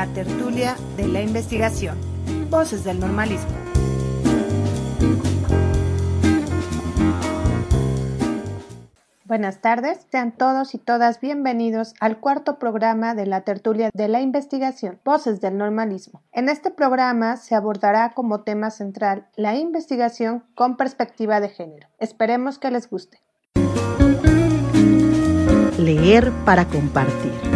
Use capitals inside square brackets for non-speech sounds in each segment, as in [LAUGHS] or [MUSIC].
la tertulia de la investigación. Voces del normalismo. Buenas tardes, sean todos y todas bienvenidos al cuarto programa de la tertulia de la investigación, Voces del Normalismo. En este programa se abordará como tema central la investigación con perspectiva de género. Esperemos que les guste. Leer para compartir.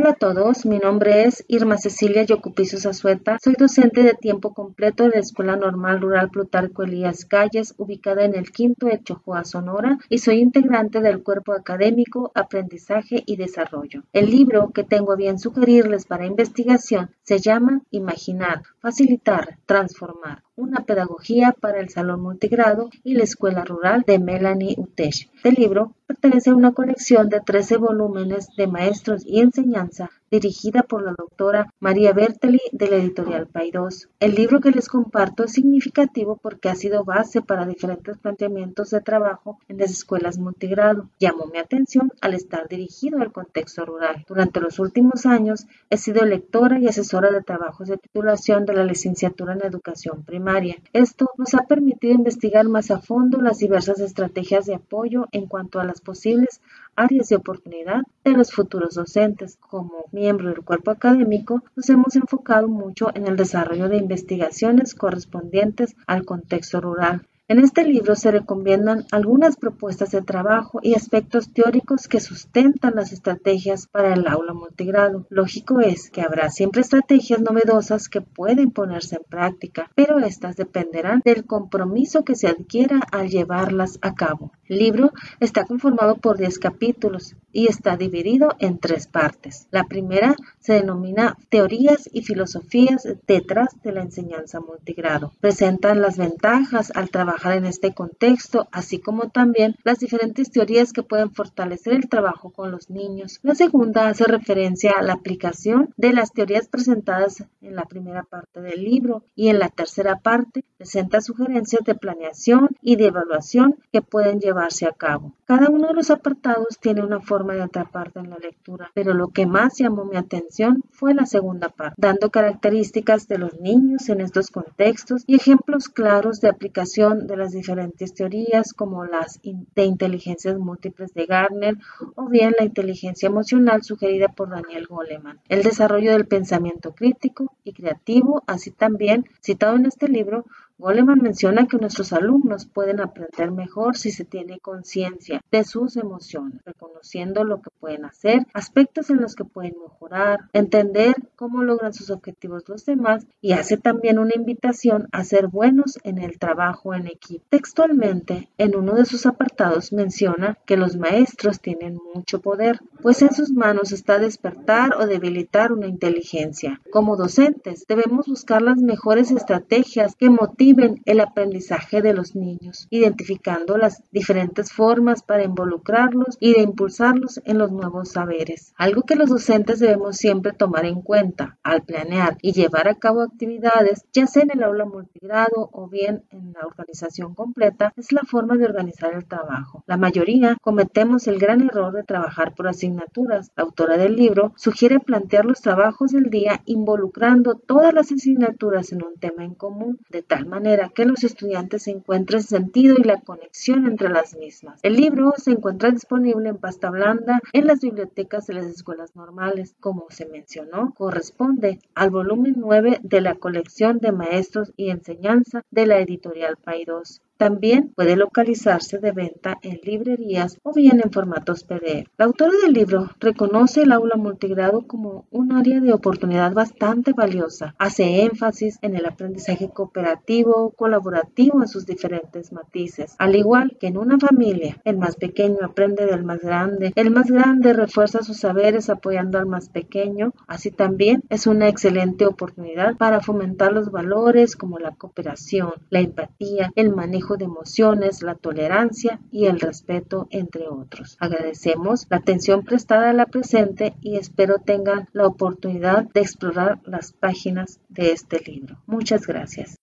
Hola a todos, mi nombre es Irma Cecilia Yocupizo Zazueta, soy docente de tiempo completo de la Escuela Normal Rural Plutarco Elías Calles, ubicada en el quinto de Chojoa, Sonora, y soy integrante del cuerpo académico Aprendizaje y Desarrollo. El libro que tengo a bien sugerirles para investigación se llama Imaginar, Facilitar, Transformar, una pedagogía para el Salón Multigrado y la Escuela Rural de Melanie Utesh. Este libro pertenece a una colección de 13 volúmenes de maestros y enseñanza dirigida por la doctora María Berteli de la editorial Paidós. El libro que les comparto es significativo porque ha sido base para diferentes planteamientos de trabajo en las escuelas multigrado. Llamó mi atención al estar dirigido al contexto rural. Durante los últimos años he sido lectora y asesora de trabajos de titulación de la licenciatura en educación primaria. Esto nos ha permitido investigar más a fondo las diversas estrategias de apoyo en cuanto a las posibles áreas de oportunidad de los futuros docentes. Como miembro del cuerpo académico, nos hemos enfocado mucho en el desarrollo de investigaciones correspondientes al contexto rural. En este libro se recomiendan algunas propuestas de trabajo y aspectos teóricos que sustentan las estrategias para el aula multigrado. Lógico es que habrá siempre estrategias novedosas que pueden ponerse en práctica, pero estas dependerán del compromiso que se adquiera al llevarlas a cabo. El libro está conformado por 10 capítulos y está dividido en tres partes. La primera se denomina Teorías y filosofías detrás de la enseñanza multigrado. Presentan las ventajas al trabajar en este contexto, así como también las diferentes teorías que pueden fortalecer el trabajo con los niños. La segunda hace referencia a la aplicación de las teorías presentadas en la primera parte del libro y en la tercera parte presenta sugerencias de planeación y de evaluación que pueden llevar a cabo. Cada uno de los apartados tiene una forma de atraparte en la lectura, pero lo que más llamó mi atención fue la segunda parte, dando características de los niños en estos contextos y ejemplos claros de aplicación de las diferentes teorías como las de inteligencias múltiples de Gardner o bien la inteligencia emocional sugerida por Daniel Goleman, el desarrollo del pensamiento crítico y creativo, así también citado en este libro Goleman menciona que nuestros alumnos pueden aprender mejor si se tiene conciencia de sus emociones, reconociendo lo que pueden hacer, aspectos en los que pueden mejorar, entender cómo logran sus objetivos los demás y hace también una invitación a ser buenos en el trabajo en equipo. Textualmente, en uno de sus apartados menciona que los maestros tienen mucho poder, pues en sus manos está despertar o debilitar una inteligencia. Como docentes, debemos buscar las mejores estrategias que motiven el aprendizaje de los niños, identificando las diferentes formas para involucrarlos y de impulsarlos en los nuevos saberes. Algo que los docentes debemos siempre tomar en cuenta al planear y llevar a cabo actividades, ya sea en el aula multigrado o bien en la organización completa, es la forma de organizar el trabajo. La mayoría cometemos el gran error de trabajar por asignaturas. La autora del libro sugiere plantear los trabajos del día involucrando todas las asignaturas en un tema en común, de tal manera manera que los estudiantes encuentren sentido y la conexión entre las mismas. El libro se encuentra disponible en pasta blanda en las bibliotecas de las escuelas normales. Como se mencionó, corresponde al volumen 9 de la colección de maestros y enseñanza de la editorial Paidós. También puede localizarse de venta en librerías o bien en formatos PDF. La autora del libro reconoce el aula multigrado como un área de oportunidad bastante valiosa. Hace énfasis en el aprendizaje cooperativo, colaborativo en sus diferentes matices. Al igual que en una familia, el más pequeño aprende del más grande, el más grande refuerza sus saberes apoyando al más pequeño, así también es una excelente oportunidad para fomentar los valores como la cooperación, la empatía, el manejo de emociones, la tolerancia y el respeto, entre otros. Agradecemos la atención prestada a la presente y espero tengan la oportunidad de explorar las páginas de este libro. Muchas gracias.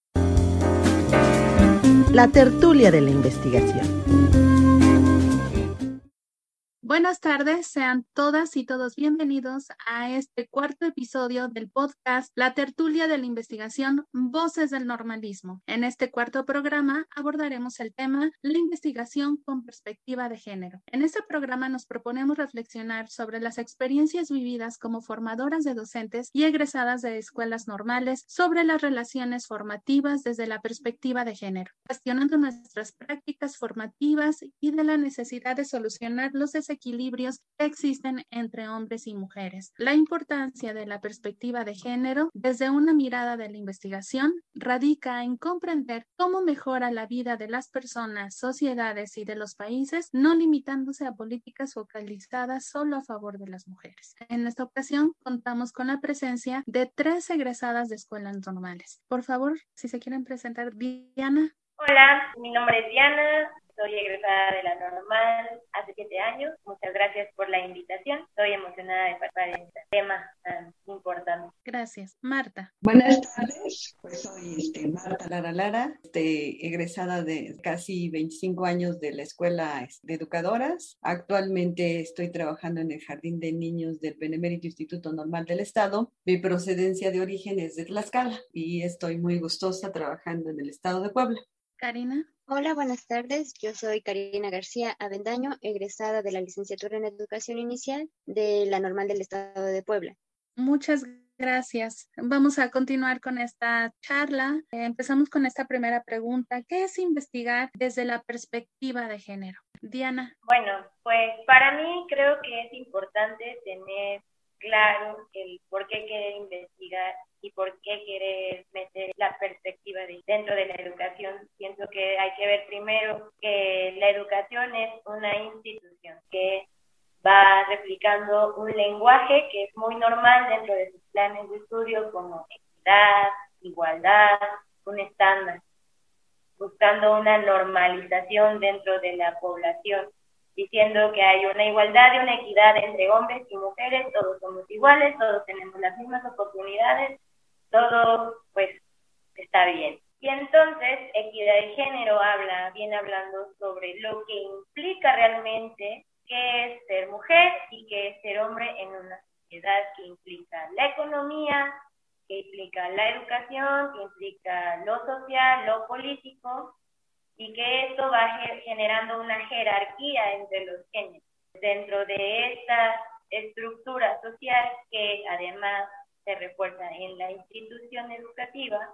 La tertulia de la investigación. Buenas tardes, sean todas y todos bienvenidos a este cuarto episodio del podcast La tertulia de la investigación Voces del Normalismo. En este cuarto programa abordaremos el tema La investigación con perspectiva de género. En este programa nos proponemos reflexionar sobre las experiencias vividas como formadoras de docentes y egresadas de escuelas normales sobre las relaciones formativas desde la perspectiva de género, cuestionando nuestras prácticas formativas y de la necesidad de solucionar los desequilibrios equilibrios que existen entre hombres y mujeres. La importancia de la perspectiva de género desde una mirada de la investigación radica en comprender cómo mejora la vida de las personas, sociedades y de los países, no limitándose a políticas focalizadas solo a favor de las mujeres. En esta ocasión contamos con la presencia de tres egresadas de escuelas normales. Por favor, si se quieren presentar, Diana. Hola, mi nombre es Diana, soy egresada de la normal hace siete años. Muchas gracias por la invitación. Estoy emocionada de participar en este tema tan importante. Gracias. Marta. Buenas tardes. Pues soy este, Marta Lara Lara, este, egresada de casi 25 años de la Escuela este, de Educadoras. Actualmente estoy trabajando en el Jardín de Niños del Benemérito Instituto Normal del Estado. Mi procedencia de origen es de Tlaxcala y estoy muy gustosa trabajando en el Estado de Puebla. Karina. Hola, buenas tardes. Yo soy Karina García Avendaño, egresada de la licenciatura en Educación Inicial de la Normal del Estado de Puebla. Muchas gracias. Vamos a continuar con esta charla. Empezamos con esta primera pregunta. ¿Qué es investigar desde la perspectiva de género? Diana. Bueno, pues para mí creo que es importante tener claro el por qué querer investigar y por qué querer meter la perspectiva dentro de la educación. Siento que hay que ver primero que la educación es una institución que va replicando un lenguaje que es muy normal dentro de sus planes de estudio como equidad, igualdad, un estándar, buscando una normalización dentro de la población diciendo que hay una igualdad y una equidad entre hombres y mujeres, todos somos iguales, todos tenemos las mismas oportunidades, todo pues está bien. Y entonces, equidad de género habla, viene hablando sobre lo que implica realmente qué es ser mujer y qué es ser hombre en una sociedad que implica la economía, que implica la educación, que implica lo social, lo político, y que esto va generando una jerarquía entre los géneros. Dentro de esta estructura social que además se refuerza en la institución educativa,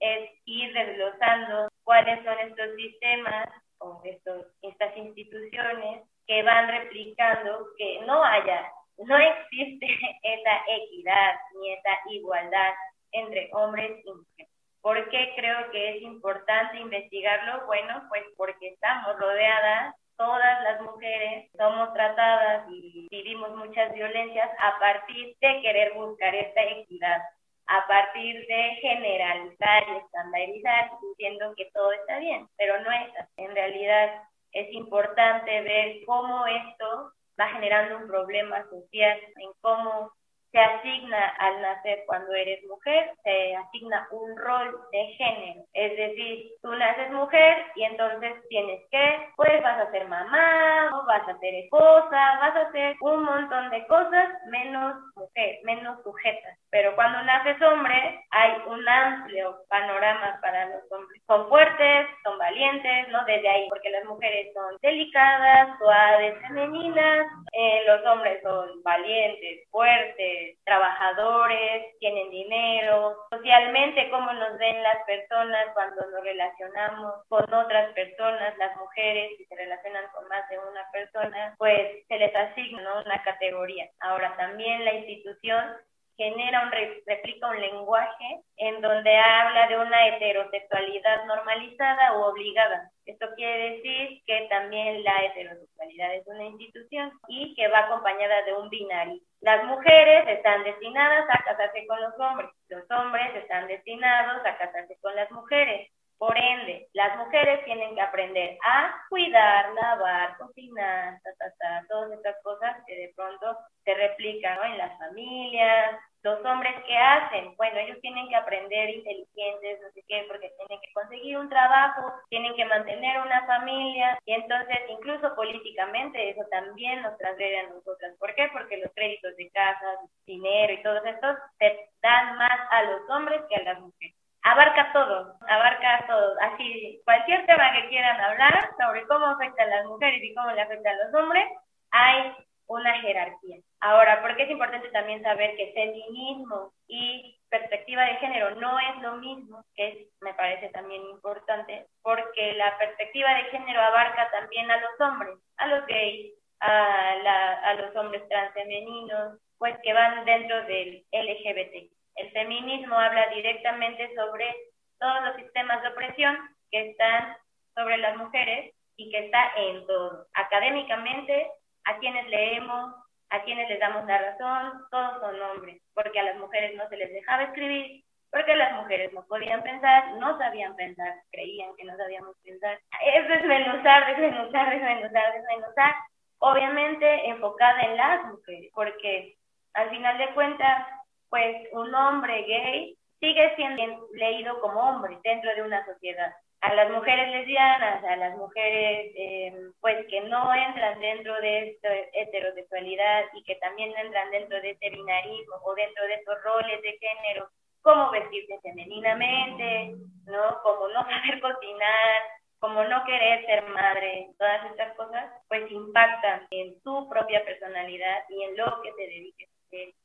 es ir desglosando cuáles son estos sistemas o estos, estas instituciones que van replicando que no haya, no existe [LAUGHS] esa equidad ni esa igualdad entre hombres y mujeres. ¿Por qué creo que es importante investigarlo? Bueno, pues porque estamos rodeadas, todas las mujeres somos tratadas y vivimos muchas violencias a partir de querer buscar esta equidad, a partir de generalizar y estandarizar diciendo que todo está bien, pero no es así. En realidad es importante ver cómo esto va generando un problema social, en cómo se asigna al nacer cuando eres mujer, se asigna un rol de género. Es decir, tú naces mujer y entonces tienes que, pues vas a ser mamá, vas a ser esposa, vas a hacer un montón de cosas menos mujer, menos sujetas. Pero cuando naces hombre, hay un amplio panorama para los hombres. Son fuertes, son valientes, ¿no? Desde ahí, porque las mujeres son delicadas, suaves, femeninas, eh, los hombres son valientes, fuertes, trabajadores, tienen dinero, socialmente cómo nos ven las personas cuando nos relacionamos con otras personas, las mujeres, si se relacionan con más de una persona, pues se les asigna una categoría. Ahora también la institución genera un, replica un lenguaje en donde habla de una heterosexualidad normalizada o obligada. Esto quiere decir que también la heterosexualidad es una institución y que va acompañada de un binario. Las mujeres están destinadas a casarse con los hombres, los hombres están destinados a casarse con las mujeres. Por ende, las mujeres tienen que aprender a cuidar, lavar, cocinar, ta, todas estas cosas que de pronto se replican en las familias, los hombres qué hacen? Bueno, ellos tienen que aprender inteligentes, no sé qué, porque tienen que conseguir un trabajo, tienen que mantener una familia y entonces incluso políticamente eso también nos transgrede a nosotras. ¿Por qué? Porque los créditos de casa, dinero y todos estos se dan más a los hombres que a las mujeres abarca todo, abarca todo. Así, cualquier tema que quieran hablar sobre cómo afecta a las mujeres y cómo le afecta a los hombres, hay una jerarquía. Ahora, porque es importante también saber que feminismo y perspectiva de género no es lo mismo, que es, me parece también importante, porque la perspectiva de género abarca también a los hombres, a los gays, a, los hombres transfemeninos, pues que van dentro del LGBT. El feminismo habla directamente sobre todos los sistemas de opresión que están sobre las mujeres y que está en todo. Académicamente, a quienes leemos, a quienes les damos la razón, todos son hombres, porque a las mujeres no se les dejaba escribir, porque las mujeres no podían pensar, no sabían pensar, creían que no sabíamos pensar. Es desmenuzar, desmenuzar, desmenuzar, desmenuzar, obviamente enfocada en las mujeres, porque al final de cuentas pues un hombre gay sigue siendo leído como hombre dentro de una sociedad. A las mujeres lesbianas, a las mujeres em, pues que no entran dentro de esta heterosexualidad y que también entran dentro de este binarismo o dentro de estos roles de género, como vestirse femeninamente, ¿no? Como no [LAUGHS] saber cocinar, como no querer ser madre, todas estas cosas, pues impactan en tu propia personalidad y en lo que te dediques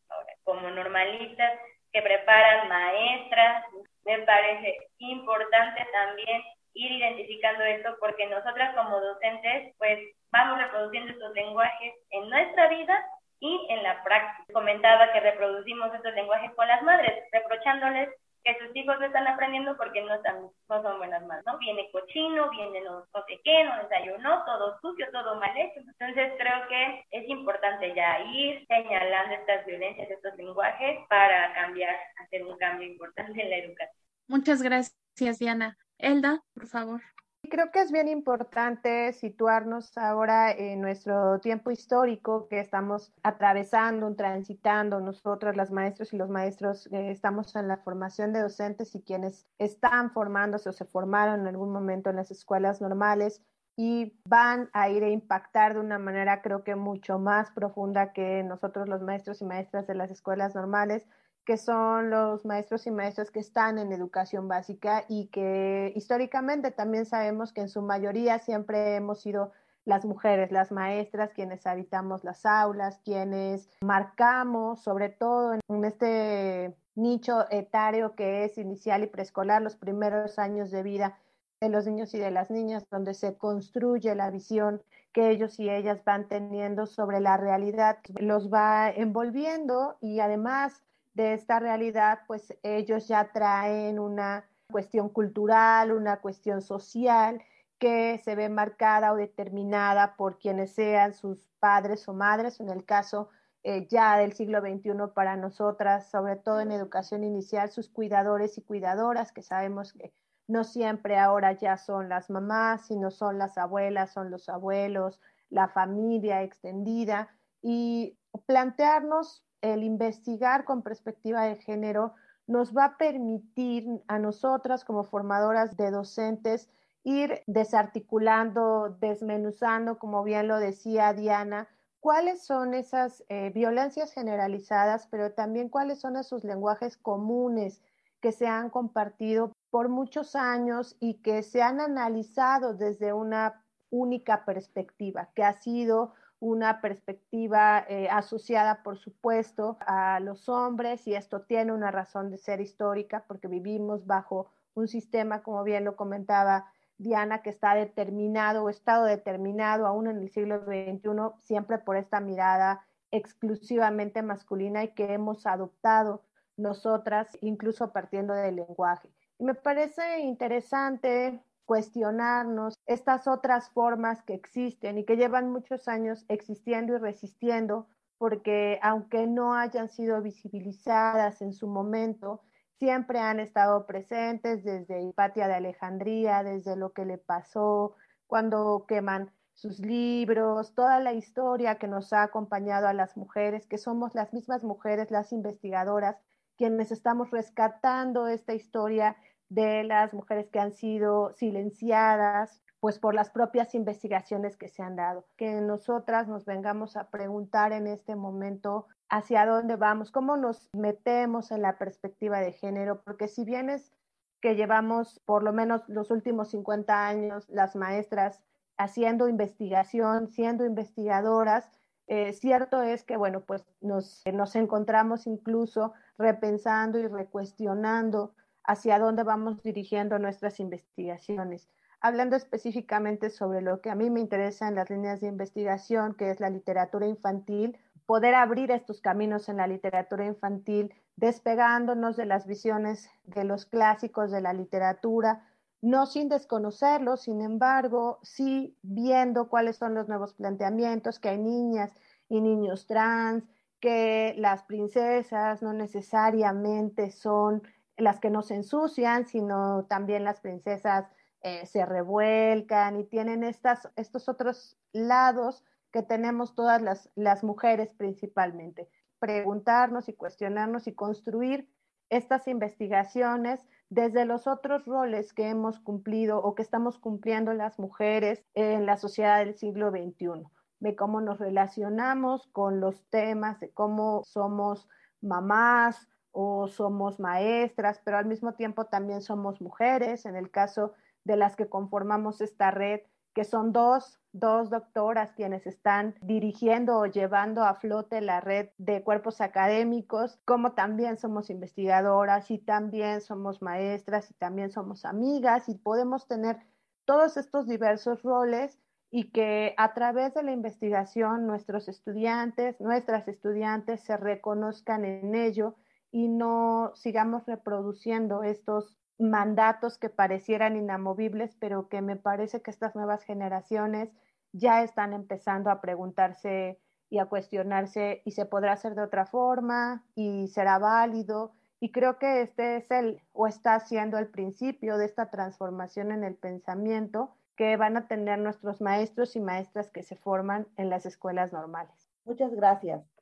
ahora, como normalistas que preparan maestras, me parece importante también ir identificando esto porque nosotras como docentes pues vamos reproduciendo estos lenguajes en nuestra vida y en la práctica. Comentaba que reproducimos estos lenguajes con las madres, reprochándoles que sus hijos no están aprendiendo porque no, están, no son buenas madres, ¿no? Viene cochino, viene no, no sé qué, no desayunó, todo sucio, todo mal hecho. Entonces creo que es importante ya ir señalando estas violencias, estos lenguajes para cambiar, hacer un cambio importante en la educación. Muchas gracias, Diana. Elda, por favor. Creo que es bien importante situarnos ahora en nuestro tiempo histórico que estamos atravesando, transitando nosotros, las maestras y los maestros, eh, estamos en la formación de docentes y quienes están formándose o se formaron en algún momento en las escuelas normales y van a ir a impactar de una manera creo que mucho más profunda que nosotros los maestros y maestras de las escuelas normales que son los maestros y maestras que están en educación básica y que históricamente también sabemos que en su mayoría siempre hemos sido las mujeres, las maestras, quienes habitamos las aulas, quienes marcamos, sobre todo en este nicho etario que es inicial y preescolar, los primeros años de vida de los niños y de las niñas, donde se construye la visión que ellos y ellas van teniendo sobre la realidad, los va envolviendo y además de esta realidad, pues ellos ya traen una cuestión cultural, una cuestión social que se ve marcada o determinada por quienes sean sus padres o madres, en el caso eh, ya del siglo XXI para nosotras, sobre todo en educación inicial, sus cuidadores y cuidadoras, que sabemos que no siempre ahora ya son las mamás, sino son las abuelas, son los abuelos, la familia extendida, y plantearnos el investigar con perspectiva de género nos va a permitir a nosotras como formadoras de docentes ir desarticulando, desmenuzando, como bien lo decía Diana, cuáles son esas eh, violencias generalizadas, pero también cuáles son esos lenguajes comunes que se han compartido por muchos años y que se han analizado desde una única perspectiva, que ha sido una perspectiva eh, asociada, por supuesto, a los hombres y esto tiene una razón de ser histórica porque vivimos bajo un sistema, como bien lo comentaba Diana, que está determinado o estado determinado aún en el siglo XXI siempre por esta mirada exclusivamente masculina y que hemos adoptado nosotras, incluso partiendo del lenguaje. Y me parece interesante cuestionarnos estas otras formas que existen y que llevan muchos años existiendo y resistiendo, porque aunque no hayan sido visibilizadas en su momento, siempre han estado presentes desde Hipatia de Alejandría, desde lo que le pasó cuando queman sus libros, toda la historia que nos ha acompañado a las mujeres, que somos las mismas mujeres, las investigadoras, quienes estamos rescatando esta historia de las mujeres que han sido silenciadas, pues por las propias investigaciones que se han dado. Que nosotras nos vengamos a preguntar en este momento hacia dónde vamos, cómo nos metemos en la perspectiva de género, porque si bien es que llevamos por lo menos los últimos 50 años las maestras haciendo investigación, siendo investigadoras, eh, cierto es que, bueno, pues nos, nos encontramos incluso repensando y recuestionando hacia dónde vamos dirigiendo nuestras investigaciones. Hablando específicamente sobre lo que a mí me interesa en las líneas de investigación, que es la literatura infantil, poder abrir estos caminos en la literatura infantil, despegándonos de las visiones de los clásicos de la literatura, no sin desconocerlos, sin embargo, sí viendo cuáles son los nuevos planteamientos, que hay niñas y niños trans, que las princesas no necesariamente son las que nos ensucian, sino también las princesas eh, se revuelcan y tienen estas, estos otros lados que tenemos todas las, las mujeres principalmente. Preguntarnos y cuestionarnos y construir estas investigaciones desde los otros roles que hemos cumplido o que estamos cumpliendo las mujeres en la sociedad del siglo XXI, de cómo nos relacionamos con los temas, de cómo somos mamás o somos maestras, pero al mismo tiempo también somos mujeres, en el caso de las que conformamos esta red que son dos, dos doctoras quienes están dirigiendo o llevando a flote la red de cuerpos académicos, como también somos investigadoras y también somos maestras y también somos amigas y podemos tener todos estos diversos roles y que a través de la investigación nuestros estudiantes, nuestras estudiantes se reconozcan en ello y no sigamos reproduciendo estos mandatos que parecieran inamovibles, pero que me parece que estas nuevas generaciones ya están empezando a preguntarse y a cuestionarse y se podrá hacer de otra forma y será válido. Y creo que este es el o está siendo el principio de esta transformación en el pensamiento que van a tener nuestros maestros y maestras que se forman en las escuelas normales. Muchas gracias.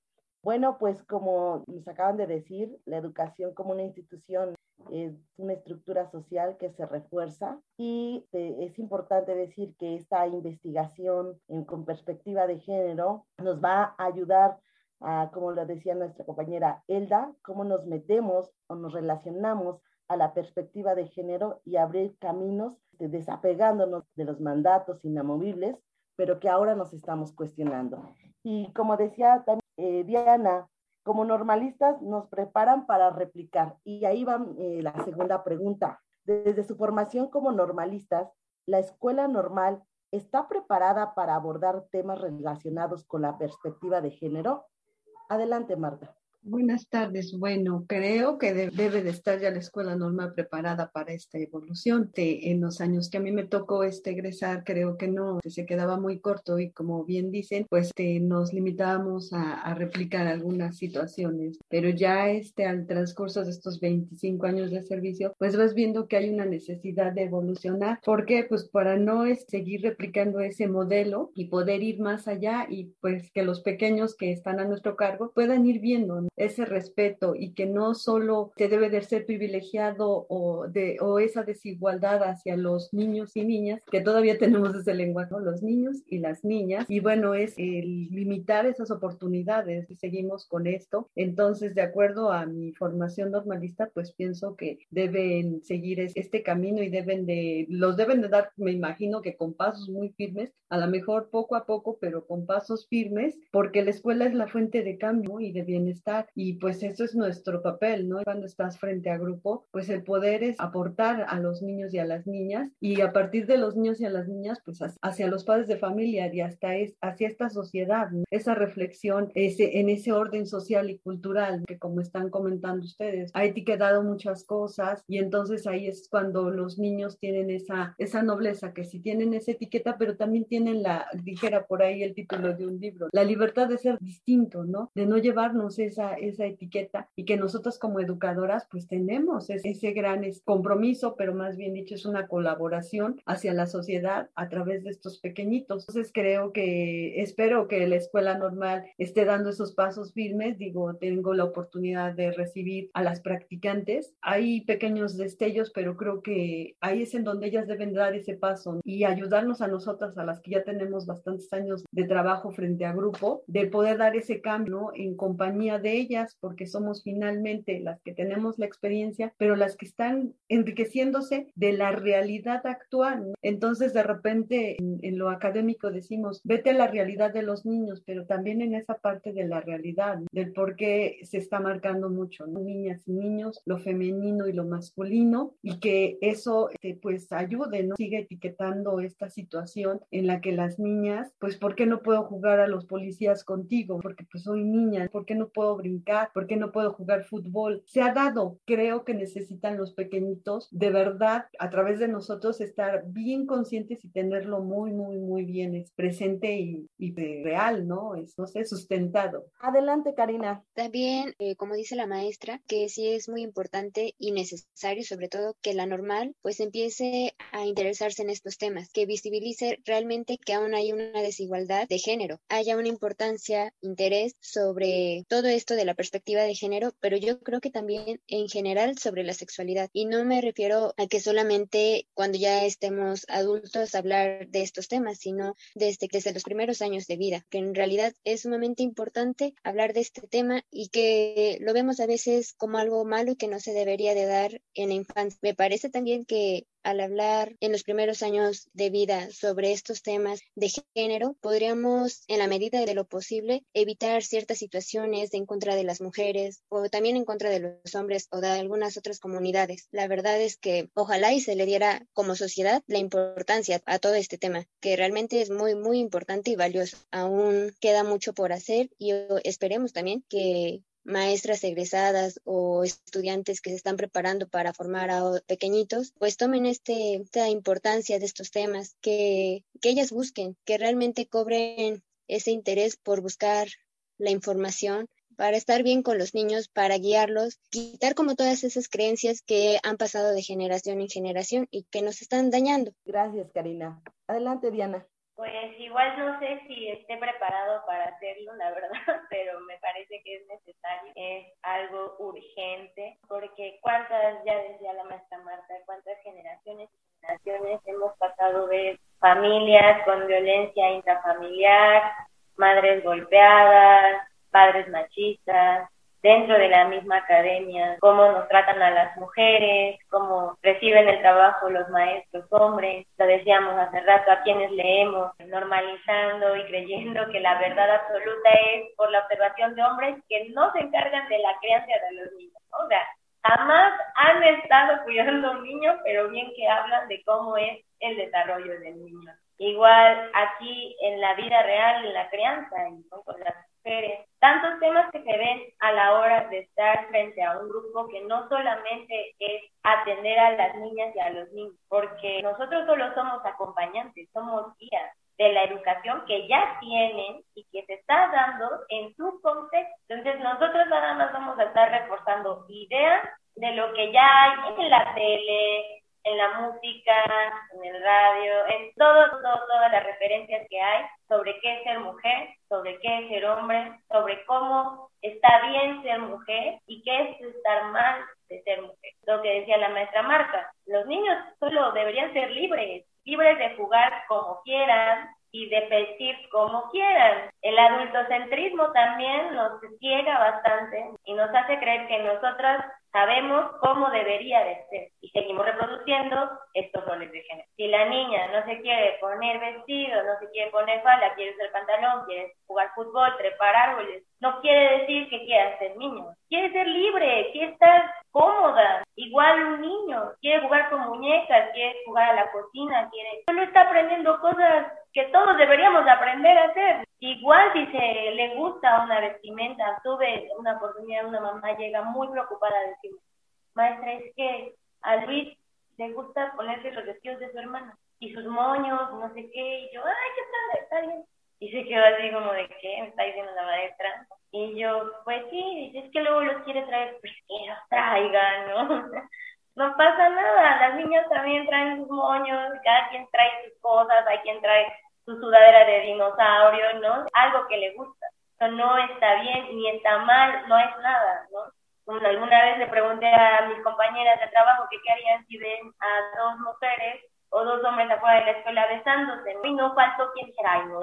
Bueno, pues como nos acaban de decir, la educación como una institución es una estructura social que se refuerza y es importante decir que esta investigación con perspectiva de género nos va a ayudar a, como lo decía nuestra compañera Elda, cómo nos metemos o nos relacionamos a la perspectiva de género y abrir caminos de desapegándonos de los mandatos inamovibles, pero que ahora nos estamos cuestionando. Y como decía también eh, Diana, como normalistas nos preparan para replicar. Y ahí va eh, la segunda pregunta. Desde su formación como normalistas, ¿la escuela normal está preparada para abordar temas relacionados con la perspectiva de género? Adelante, Marta. Buenas tardes. Bueno, creo que debe de estar ya la escuela normal preparada para esta evolución. en los años que a mí me tocó este egresar, creo que no, se quedaba muy corto y como bien dicen, pues nos limitábamos a, replicar algunas situaciones. Pero ya este, al transcurso de estos 25 años de servicio, pues vas viendo que hay una necesidad de evolucionar. ¿Por qué? Pues para no es, seguir replicando ese modelo y poder ir más allá y pues que los pequeños que están a nuestro cargo puedan ir viendo ese respeto y que no solo se debe de ser privilegiado o, de, o esa desigualdad hacia los niños y niñas, que todavía [LAUGHS] tenemos ese lenguaje, los niños y las niñas, y bueno, es limitar esas oportunidades y seguimos con esto. Entonces, de acuerdo a mi formación normalista, pues pienso que deben seguir este camino y deben de, los deben de dar, me imagino que con pasos muy firmes, a lo mejor poco a poco, pero con pasos firmes, porque la escuela es la fuente de cambio y de bienestar y pues eso es nuestro papel, ¿no? Cuando estás frente a grupo, pues el poder es aportar a los niños y a las niñas y a partir de los niños y a las niñas, pues hacia los padres de familia y hasta es, hacia esta sociedad, esa reflexión ese, en ese orden social y cultural que como están comentando ustedes, ha etiquetado muchas cosas y entonces ahí es cuando los niños tienen esa, esa nobleza, que si tienen esa etiqueta, pero también tienen la, dijera por ahí el título de un libro, la libertad de ser distinto, ¿no? De no llevarnos esa esa, etiqueta y que nosotros como educadoras pues tenemos ese, ese gran compromiso, pero más bien dicho es una colaboración hacia la sociedad a través de estos pequeñitos. Entonces creo que espero que la escuela normal esté dando esos pasos firmes. Digo, tengo la oportunidad de recibir a las practicantes. Hay pequeños destellos, pero creo que ahí es en donde ellas deben dar ese paso y ayudarnos a nosotras, a las que ya tenemos bastantes años de trabajo frente a grupo, de poder dar ese cambio en compañía de ellas, porque somos finalmente las que tenemos la experiencia, pero las que están enriqueciéndose de la realidad actual. Entonces, de repente, en, lo académico decimos, vete a la realidad de los niños, pero también en esa parte de la realidad, del por qué se está marcando mucho, niñas y niños, lo femenino y lo masculino, y que eso este, pues ayude, ¿no? Sigue etiquetando esta situación en la que las niñas, pues, ¿por qué no puedo jugar a los policías contigo? Porque pues soy niña, ¿por qué no puedo brincar? ¿Por qué no puedo jugar fútbol? Se ha dado, creo que necesitan los pequeñitos de verdad a través de nosotros estar bien conscientes y tenerlo muy, muy, muy bien es presente y, y real, ¿no? Es, no sé, sustentado. Adelante, Karina. También, eh, como dice la maestra, que sí es muy importante y necesario, sobre todo, que la normal pues empiece a interesarse en estos temas, que visibilice realmente que aún hay una desigualdad de género, haya una importancia, interés sobre todo esto de la perspectiva de género, pero yo creo que también en general sobre la sexualidad. Y no me refiero a que solamente cuando ya estemos adultos hablar de estos temas, sino desde, desde los primeros años de vida, que en realidad es sumamente importante hablar de este tema y que lo vemos a veces como algo malo y que no se debería de dar en la infancia. Me parece también que al hablar en los primeros años de vida sobre estos temas de género, podríamos, en la medida de lo posible, evitar ciertas situaciones en contra de las mujeres o también en contra de los hombres o de algunas otras comunidades. La verdad es que ojalá y se le diera como sociedad la importancia a todo este tema, que realmente es muy, muy importante y valioso. Aún queda mucho por hacer y esperemos también que maestras egresadas o estudiantes que se están preparando para formar a pequeñitos, pues tomen este, esta importancia de estos temas, que, que ellas busquen, que realmente cobren ese interés por buscar la información para estar bien con los niños, para guiarlos, quitar como todas esas creencias que han pasado de generación en generación y que nos están dañando. Gracias, Karina. Adelante, Diana. Pues igual no sé si esté preparado para hacerlo, la verdad, [LAUGHS] pero me parece que es necesario, es algo urgente, porque cuántas, ya decía la maestra Marta, cuántas generaciones y generaciones hemos pasado de familias con violencia intrafamiliar, madres golpeadas, padres machistas, dentro de la misma academia, cómo nos tratan a las mujeres, cómo reciben el trabajo los maestros hombres, lo decíamos hace rato, a quienes leemos, normalizando y creyendo que la verdad absoluta es por la observación de hombres que no se encargan de la crianza de los niños. O sea, jamás han estado cuidando a un niño, pero bien que hablan de cómo es el desarrollo del niño. Igual aquí en la vida real, en la crianza, las tantos temas que se ven a la hora de estar frente a un grupo que no solamente es atender a las niñas y a los niños, porque nosotros solo somos acompañantes, somos guías de la educación que ya tienen y que se está dando en su contexto. Entonces nosotros nada más vamos a estar reforzando ideas de lo que ya hay en la tele, en la música, en el radio, en todo, todas las referencias que hay sobre qué es ser mujer, sobre qué es ser hombre, sobre cómo está bien ser mujer y qué es estar mal de ser mujer. Lo que decía la maestra Marca, los niños solo deberían ser libres, libres de jugar como quieran, y de vestir como quieran. El adultocentrismo también nos ciega bastante y nos hace creer que nosotras sabemos cómo debería de ser y seguimos reproduciendo estos roles de género. Si la niña no se quiere poner vestido, no se quiere poner falda, quiere usar pantalón, quiere jugar fútbol, trepar árboles, no quiere decir que quiera ser niño. Quiere ser libre, quiere estar cómoda. Igual un niño quiere jugar con muñecas, quiere jugar a la cocina, quiere... Solo está aprendiendo cosas que todos deberíamos aprender a hacer. Igual si se le gusta una vestimenta, tuve una oportunidad, una mamá llega muy preocupada de decir, maestra, es que a Luis le gusta ponerse los vestidos de su hermana y sus moños, no sé qué, y yo, ay, qué tal, está bien. Y se quedó así como de, ¿qué me está diciendo la maestra? Y yo, pues sí, es que luego los quiere traer, pues que los traigan, ¿no? [LAUGHS] no pasa nada, las niñas también traen sus moños, cada quien trae sus cosas, hay quien trae su sudadera de dinosaurio, ¿no? Algo que le gusta. Eso no está bien ni está mal, no es nada, ¿no? alguna vez le pregunté a mis compañeras de trabajo que qué harían si ven a dos mujeres o dos hombres afuera de la escuela besándose, ¿no? Y no faltó quien dijera, ay, no,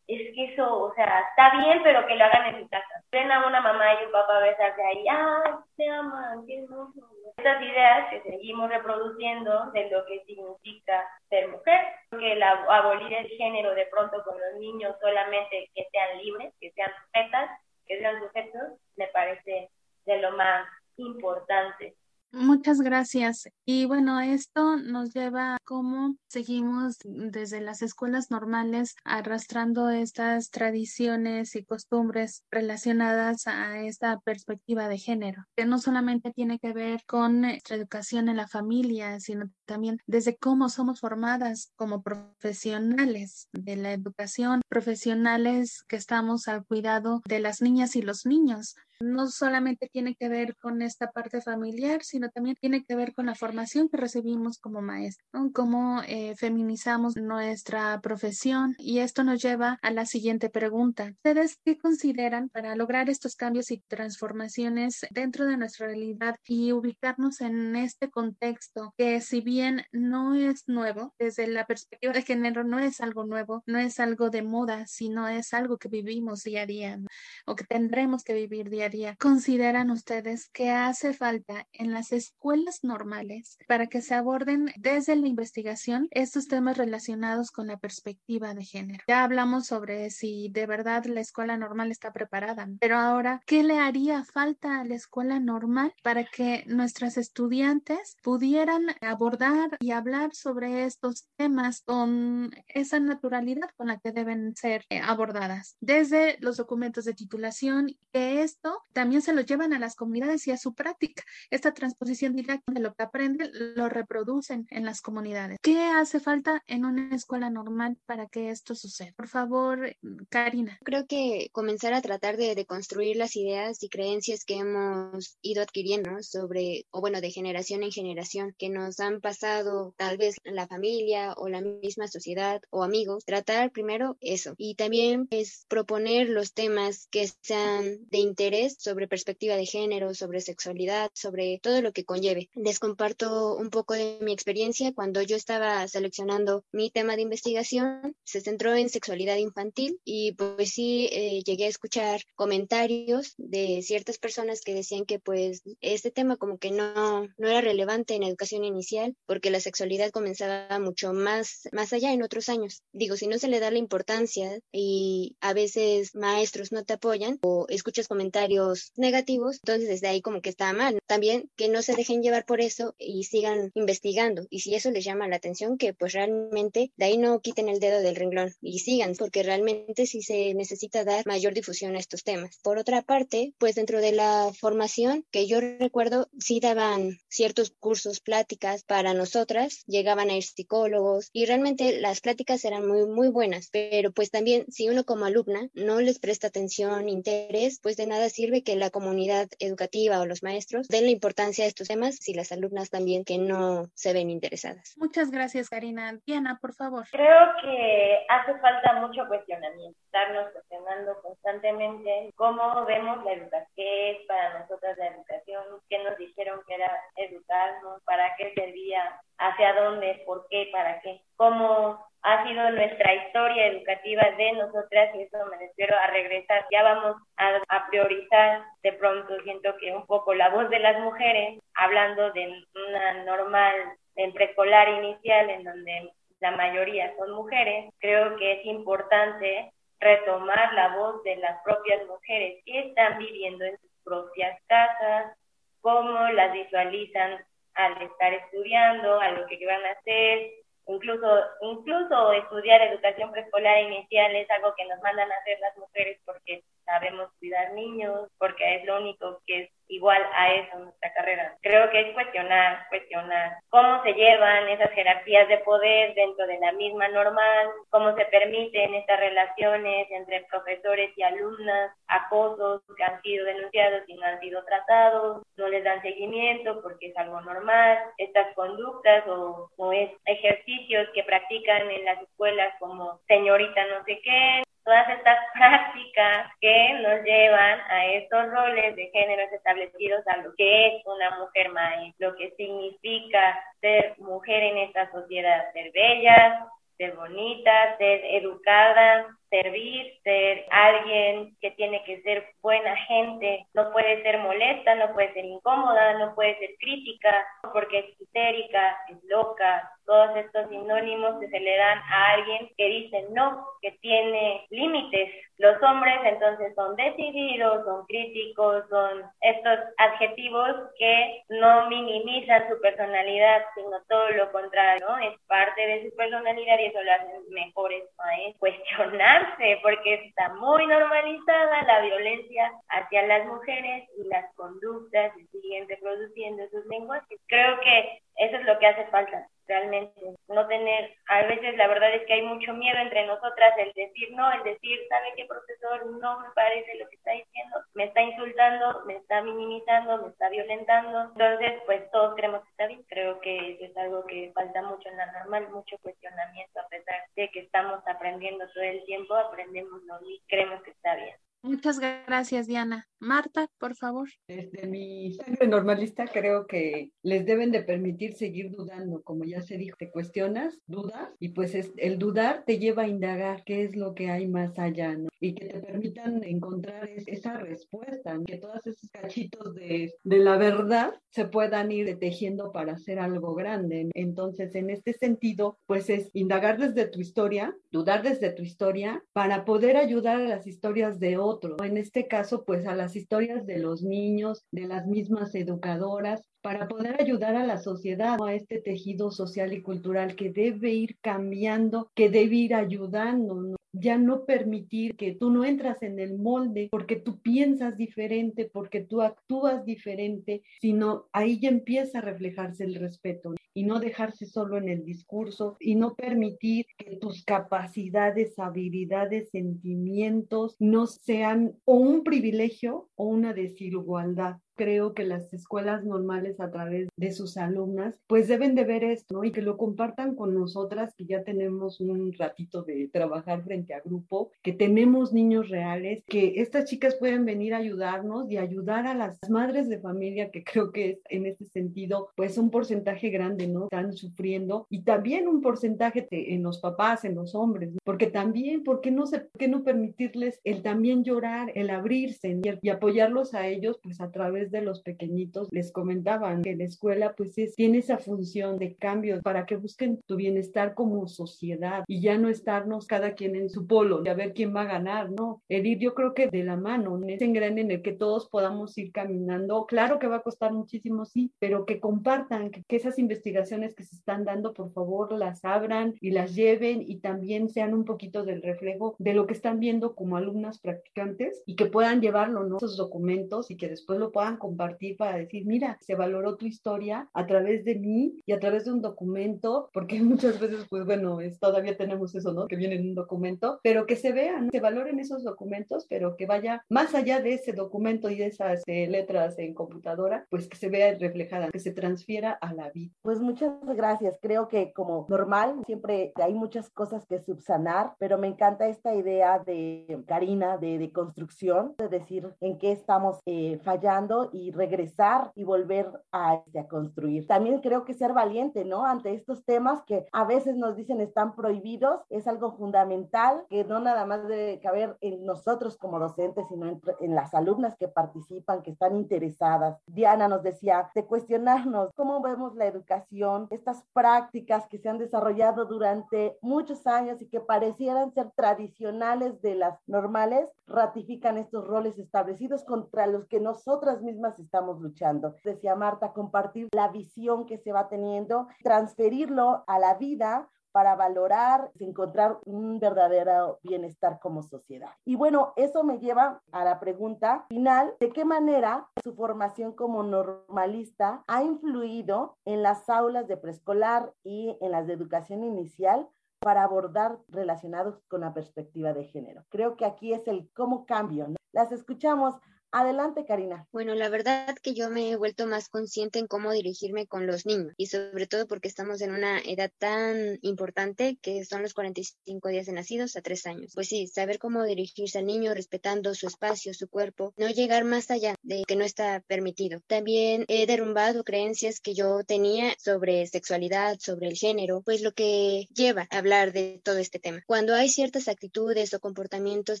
es que eso, o sea, está bien, pero que lo hagan en su casa. Ven a una mamá y un papá besarse ahí, ay, se aman, qué hermoso. Estas ideas que seguimos reproduciendo de lo que significa ser mujer, que la, abolir el género de pronto con los niños solamente que sean libres, que sean sujetas, que sean sujetos, me parece de lo más importante. Muchas gracias. Y bueno, esto nos lleva a cómo seguimos desde las escuelas normales arrastrando estas tradiciones y costumbres relacionadas a esta perspectiva de género, que no solamente tiene que ver con nuestra educación en la familia, sino también desde cómo somos formadas como profesionales de la educación, profesionales que estamos al cuidado de las niñas y los niños no solamente tiene que ver con esta parte familiar, sino también tiene que ver con la formación que recibimos como maestros, cómo eh, feminizamos nuestra profesión. Y esto nos lleva a la siguiente pregunta. ¿Ustedes qué consideran para lograr estos cambios y transformaciones dentro de nuestra realidad y ubicarnos en este contexto que si bien no es nuevo, desde la perspectiva de género no es algo nuevo, no es algo de moda, sino es algo que vivimos día a día o que tendremos que vivir día a día? Consideran ustedes que hace falta en las escuelas normales para que se aborden desde la investigación estos temas relacionados con la perspectiva de género? Ya hablamos sobre si de verdad la escuela normal está preparada, pero ahora, ¿qué le haría falta a la escuela normal para que nuestras estudiantes pudieran abordar y hablar sobre estos temas con esa naturalidad con la que deben ser abordadas desde los documentos de titulación, que esto también se lo llevan a las comunidades y a su práctica. Esta transposición directa de lo que aprenden lo reproducen en las comunidades. ¿Qué hace falta en una escuela normal para que esto suceda? Por favor, Karina. Creo que comenzar a tratar de, de construir las ideas y creencias que hemos ido adquiriendo sobre, o bueno, de generación en generación, que nos han pasado tal vez la familia o la misma sociedad o amigos, tratar primero eso y también es proponer los temas que sean de interés sobre perspectiva de género, sobre sexualidad, sobre todo lo que conlleve. Les comparto un poco de mi experiencia. Cuando yo estaba seleccionando mi tema de investigación, se centró en sexualidad infantil y pues sí eh, llegué a escuchar comentarios de ciertas personas que decían que pues este tema como que no, no era relevante en educación inicial porque la sexualidad comenzaba mucho más, más allá en otros años. Digo, si no se le da la importancia y a veces maestros no te apoyan o escuchas comentarios negativos, entonces desde ahí como que está mal. También que no se dejen llevar por eso y sigan investigando. Y si eso les llama la atención, que pues realmente de ahí no quiten el dedo del renglón y sigan, porque realmente sí se necesita dar mayor difusión a estos temas. Por otra parte, pues dentro de la formación que yo recuerdo, sí daban ciertos cursos, pláticas para nosotras, llegaban a ir psicólogos y realmente las pláticas eran muy, muy buenas, pero pues también si uno como alumna no les presta atención, interés, pues de nada sirve que la comunidad educativa o los maestros den la importancia a estos temas y las alumnas también que no se ven interesadas. Muchas gracias, Karina. Diana, por favor. Creo que hace falta mucho cuestionamiento, estarnos cuestionando constantemente cómo vemos la educación, qué es para nosotras la educación, qué nos dijeron que era educarnos, para qué servía, hacia dónde, por qué, para qué, cómo ha sido nuestra historia educativa de nosotras y eso me refiero a regresar. Ya vamos a, priorizar de pronto, siento que un poco la voz de las mujeres, hablando de una normal en preescolar inicial en donde la mayoría son mujeres, creo que es importante retomar la voz de las propias mujeres que están viviendo en sus propias casas, cómo las visualizan al estar estudiando, a lo que van a hacer, incluso, incluso estudiar educación preescolar inicial es algo que nos mandan a hacer las mujeres porque sabemos cuidar niños, porque es lo único que igual a eso nuestra carrera. Creo que es cuestionar, cuestionar cómo se llevan esas jerarquías de poder dentro de la misma normal, cómo se permiten estas relaciones entre profesores y alumnas, acosos que han sido denunciados y no han sido tratados, no les dan seguimiento porque es algo normal, estas conductas o, o es ejercicios que practican en las escuelas como señorita no sé qué, todas estas [LAUGHS] prácticas que nos llevan a estos roles de géneros establecidos a lo que es una mujer maestra, lo que significa ser mujer en esta sociedad, ser bella, ser bonita, ser educada, servir, ser alguien que tiene que ser buena gente, no puede ser molesta, no puede ser incómoda, no puede ser crítica, porque es histérica, es loca, todos estos sinónimos que se le dan a alguien que dice no, que tiene límites. Los hombres entonces son decididos, son críticos, son estos adjetivos que no minimizan su personalidad, sino todo lo contrario, ¿no? Es parte de su personalidad y eso lo hacen mejores maestros. Cuestionarse, porque está muy normalizada la violencia hacia las mujeres y las conductas se siguen reproduciendo sus lenguajes. Creo que eso es lo que hace falta realmente. No tener, a veces la verdad es que hay mucho miedo entre nosotras el decir no, el decir, ¿sabe qué profesor? No me parece lo que está diciendo, me está insultando, me está minimizando, me está violentando. Entonces, pues todos creemos que está bien. Creo que eso es algo que falta mucho en la normal, mucho cuestionamiento, a pesar de que estamos aprendiendo todo el tiempo, aprendemos lo y creemos que está bien. Muchas gracias, Diana. Marta, por favor. Desde mi sangre normalista creo que les deben de permitir seguir dudando, como ya se dijo, te cuestionas, dudas, y pues es, el dudar te lleva a indagar qué es lo que hay más allá, ¿no? Y que te permitan encontrar esa respuesta, que todos esos cachitos de, de la verdad se puedan ir tejiendo para hacer algo grande. Entonces, en este sentido, pues es indagar desde tu historia, dudar desde tu historia, para poder ayudar a las historias de en este caso, pues a las historias de los niños, de las mismas educadoras, para poder ayudar a la sociedad, a este tejido social y cultural que debe ir cambiando, que debe ir ayudando, ya no permitir que tú no entras en el molde porque tú piensas diferente, porque tú actúas diferente, sino ahí ya empieza a reflejarse el respeto y no dejarse solo en el discurso y no permitir que tus capacidades, habilidades, sentimientos no sean o un privilegio o una desigualdad creo que las escuelas normales a través de sus alumnas, pues deben de ver esto y que lo compartan con nosotras que ya tenemos un ratito de trabajar frente a grupo, que tenemos niños reales, que estas chicas pueden venir a ayudarnos y ayudar a las madres de familia, que creo que es en este sentido, pues un porcentaje grande, ¿no? Están sufriendo y también un porcentaje en los papás, en los hombres, porque también, ¿por qué no, se, por qué no permitirles el también llorar, el abrirse y, y apoyarlos a ellos, pues a través de los pequeñitos les comentaban que la escuela pues es, tiene esa función de cambio para que busquen tu bienestar como sociedad y ya no estarnos cada quien en su polo de a ver quién va a ganar, ¿no? El ir yo creo que de la mano, en ese engrane en el que todos podamos ir caminando, claro que va a costar muchísimo, sí, pero que compartan, que, que esas investigaciones que se están dando, por favor, las abran y las lleven y también sean un poquito del reflejo de lo que están viendo como alumnas practicantes y que puedan llevarlo, ¿no? Esos documentos y que después lo puedan compartir para decir, mira, se valoró tu historia a través de mí y a través de un documento, porque [LAUGHS] muchas veces, pues bueno, es, todavía tenemos eso, ¿no? Que viene en un documento, pero que se vean, se valoren esos documentos, pero que vaya más allá de ese documento y de esas eh, letras en computadora, pues que se vea reflejada, que se transfiera a la vida. Pues muchas gracias. Creo que como normal, siempre hay muchas cosas que subsanar, pero me encanta esta idea de Karina, de, de construcción, de decir en qué estamos eh, fallando y regresar y volver a, a construir. También creo que ser valiente, ¿no? Ante estos temas que a veces nos dicen están prohibidos, es algo fundamental que no nada más debe caber en nosotros como docentes, sino en, en las alumnas que participan, que están interesadas. Diana nos decía de cuestionarnos cómo vemos la educación, estas prácticas que se han desarrollado durante muchos años y que parecieran ser tradicionales de las normales, ratifican estos roles establecidos contra los que nosotras mismas estamos luchando. Decía Marta, compartir la visión que se va teniendo, transferirlo a la vida para valorar, encontrar un verdadero bienestar como sociedad. Y bueno, eso me lleva a la pregunta final, ¿de qué manera su formación como normalista ha influido en las aulas de preescolar y en las de educación inicial para abordar relacionados con la perspectiva de género? Creo que aquí es el cómo cambio. Las escuchamos Adelante, Karina. Bueno, la verdad que yo me he vuelto más consciente en cómo dirigirme con los niños y sobre todo porque estamos en una edad tan importante que son los 45 días de nacidos a tres años. Pues sí, saber cómo dirigirse al niño respetando su espacio, su cuerpo, no llegar más allá de que no está permitido. También he derrumbado creencias que yo tenía sobre sexualidad, sobre el género, pues lo que lleva a hablar de todo este tema. Cuando hay ciertas actitudes o comportamientos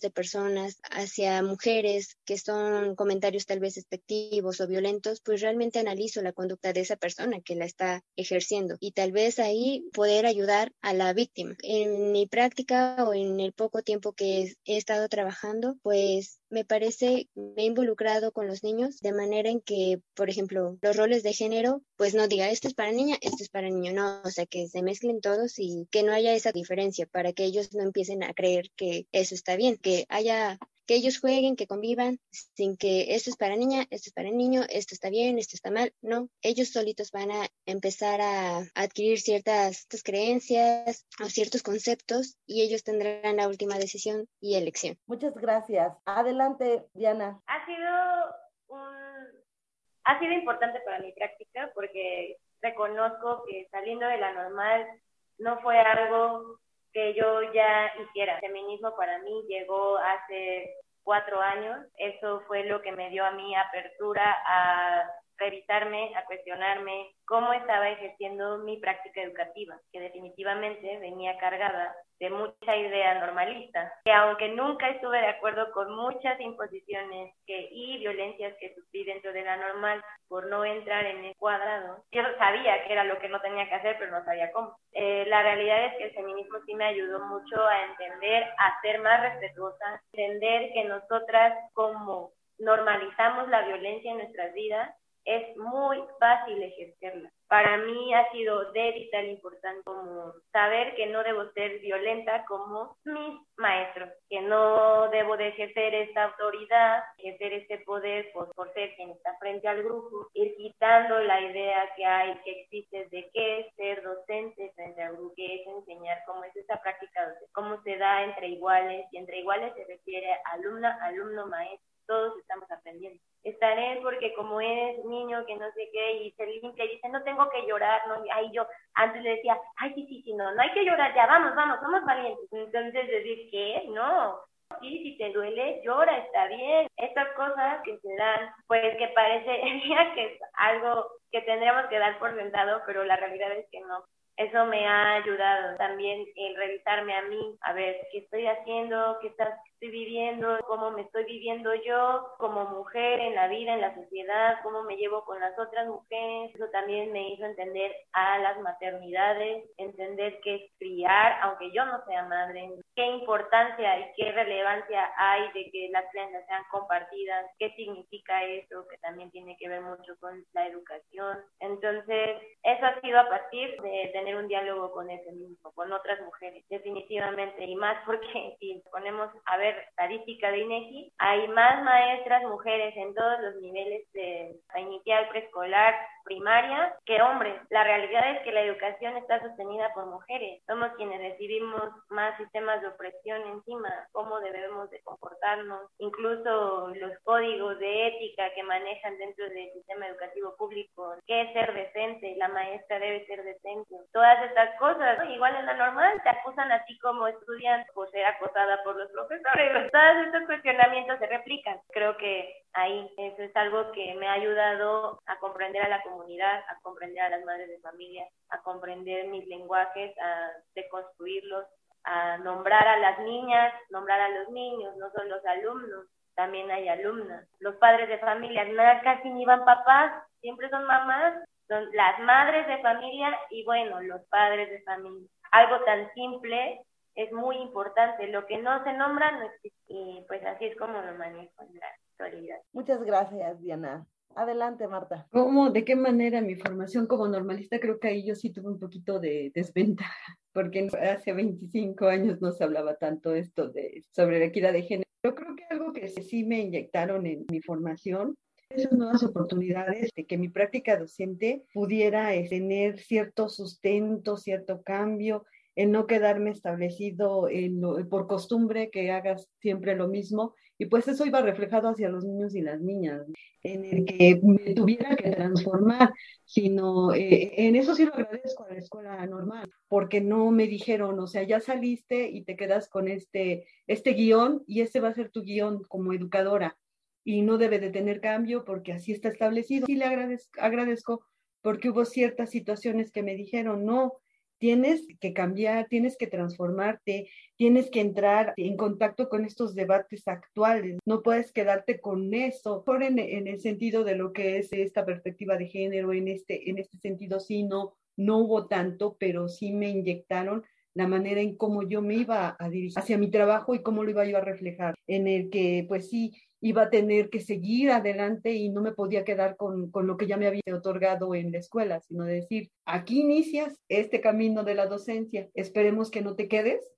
de personas hacia mujeres que son comentarios tal vez despectivos o violentos, pues realmente analizo la conducta de esa persona que la está ejerciendo y tal vez ahí poder ayudar a la víctima. En mi práctica o en el poco tiempo que he estado trabajando, pues me parece, me he involucrado con los niños de manera en que, por ejemplo, los roles de género, pues no diga esto es para niña, esto es para niño, no, o sea, que se mezclen todos y que no haya esa diferencia para que ellos no empiecen a creer que eso está bien, que haya que ellos jueguen, que convivan, sin que esto es para niña, esto es para niño, esto está bien, esto está mal. No, ellos solitos van a empezar a adquirir ciertas, creencias o ciertos conceptos y ellos tendrán la última decisión y elección. Muchas gracias. Adelante, Diana. Ha sido un, ha sido importante para mi práctica porque reconozco que saliendo de la normal no fue algo que yo ya hiciera. El feminismo para mí llegó hace cuatro años. Eso fue lo que me dio a mí apertura a revisarme, a cuestionarme cómo estaba ejerciendo mi práctica educativa, que definitivamente venía cargada de mucha idea normalista, que aunque nunca estuve de acuerdo con muchas imposiciones que, y violencias que sufrí dentro de la normal por no entrar en el cuadrado, yo sabía que era lo que no tenía que hacer, pero no sabía cómo. Eh, la realidad es que el feminismo sí me ayudó mucho a entender, a ser más respetuosa, entender que nosotras como normalizamos la violencia en nuestras vidas, es muy fácil ejercerla. Para mí ha sido de vital importancia como saber que no debo ser violenta como mis maestros, que no debo de ejercer esta autoridad, ejercer este poder por, por ser quien está frente al grupo, ir quitando la idea que hay, que existe de qué es ser docente frente al grupo, qué es enseñar, cómo es esa práctica, cómo se da entre iguales, y entre iguales se refiere alumna, alumno, maestro, todos estamos aprendiendo. Estaré porque como eres niño que no sé qué y se limpia y dice no tengo que llorar, no, ahí yo antes le decía, ay sí, sí, sí, no, no hay que llorar, ya vamos, vamos, somos valientes. Entonces decir que no, sí, si te duele, llora, está bien. Estas cosas que se dan, pues que parece [LAUGHS] que es algo que tendríamos que dar por sentado, pero la realidad es que no. Eso me ha ayudado también en revisarme a mí, a ver qué estoy haciendo, qué estás estoy viviendo, cómo me estoy viviendo yo como mujer en la vida, en la sociedad, cómo me llevo con las otras mujeres. Eso también me hizo entender a las maternidades, entender qué es criar, aunque yo no sea madre, qué importancia y qué relevancia hay de que las crianzas sean compartidas, qué significa eso, que también tiene que ver mucho con la educación. Entonces, eso ha sido a partir de tener un diálogo con ese mismo, con otras mujeres, definitivamente, y más porque [LAUGHS] si ponemos a ver estadística de INEGI, hay más maestras mujeres en todos los niveles de inicial, preescolar, primaria que hombres. La realidad es que la educación está sostenida por mujeres. Somos quienes recibimos más sistemas de opresión encima, cómo debemos de comportarnos, incluso los códigos de ética que manejan dentro del sistema educativo público, qué es ser decente, la maestra debe ser decente. Todas estas cosas, igual en la normal, te acusan a ti como estudiante por ser acosada por los profesores todos estos cuestionamientos se replican. Creo que ahí eso es algo que me ha ayudado a comprender a la comunidad, a comprender a las madres de familia, a comprender mis lenguajes, a deconstruirlos, a nombrar a las niñas, nombrar a los niños, no son los alumnos, también hay alumnas. Los padres de familia, nada, casi ni van papás, siempre son mamás, son las madres de familia y bueno, los padres de familia. Algo tan simple es muy importante. Lo que no se nombra no existe. Y pues así es como lo manejo en la actualidad. Muchas gracias, Diana. Adelante, Marta. ¿Cómo, de qué manera mi formación como normalista? Creo que ahí yo sí tuve un poquito de desventaja, [LAUGHS] porque hace 25 años no se hablaba tanto esto de, sobre la equidad de género. Yo creo que algo que sí me inyectaron en mi formación esas nuevas oportunidades de que mi práctica docente pudiera eh, tener cierto sustento, cierto cambio, en no quedarme establecido en por costumbre que hagas siempre lo mismo. Y pues eso iba reflejado hacia los niños y las niñas, en el que me tuviera que transformar, sino eh, en eso sí lo agradezco a la escuela normal, porque no me dijeron, o sea, ya saliste y te quedas con este, este guion y este va a ser tu guion como educadora y no debe de tener cambio porque así está establecido. Sí le agradezco porque hubo ciertas situaciones que me dijeron, no, tienes que cambiar, tienes que transformarte, tienes que entrar en contacto con estos debates actuales, no puedes quedarte con eso, por en, el sentido de lo que es esta perspectiva de género, en este, en este sentido sí, no, no hubo tanto, pero sí me inyectaron la manera en cómo yo me iba a dirigir hacia mi trabajo y cómo lo iba yo a reflejar, en el que pues sí, iba a tener que seguir adelante y no me podía quedar con, con, lo que ya me había otorgado en la escuela, sino decir, aquí inicias este camino de la docencia, esperemos que no te quedes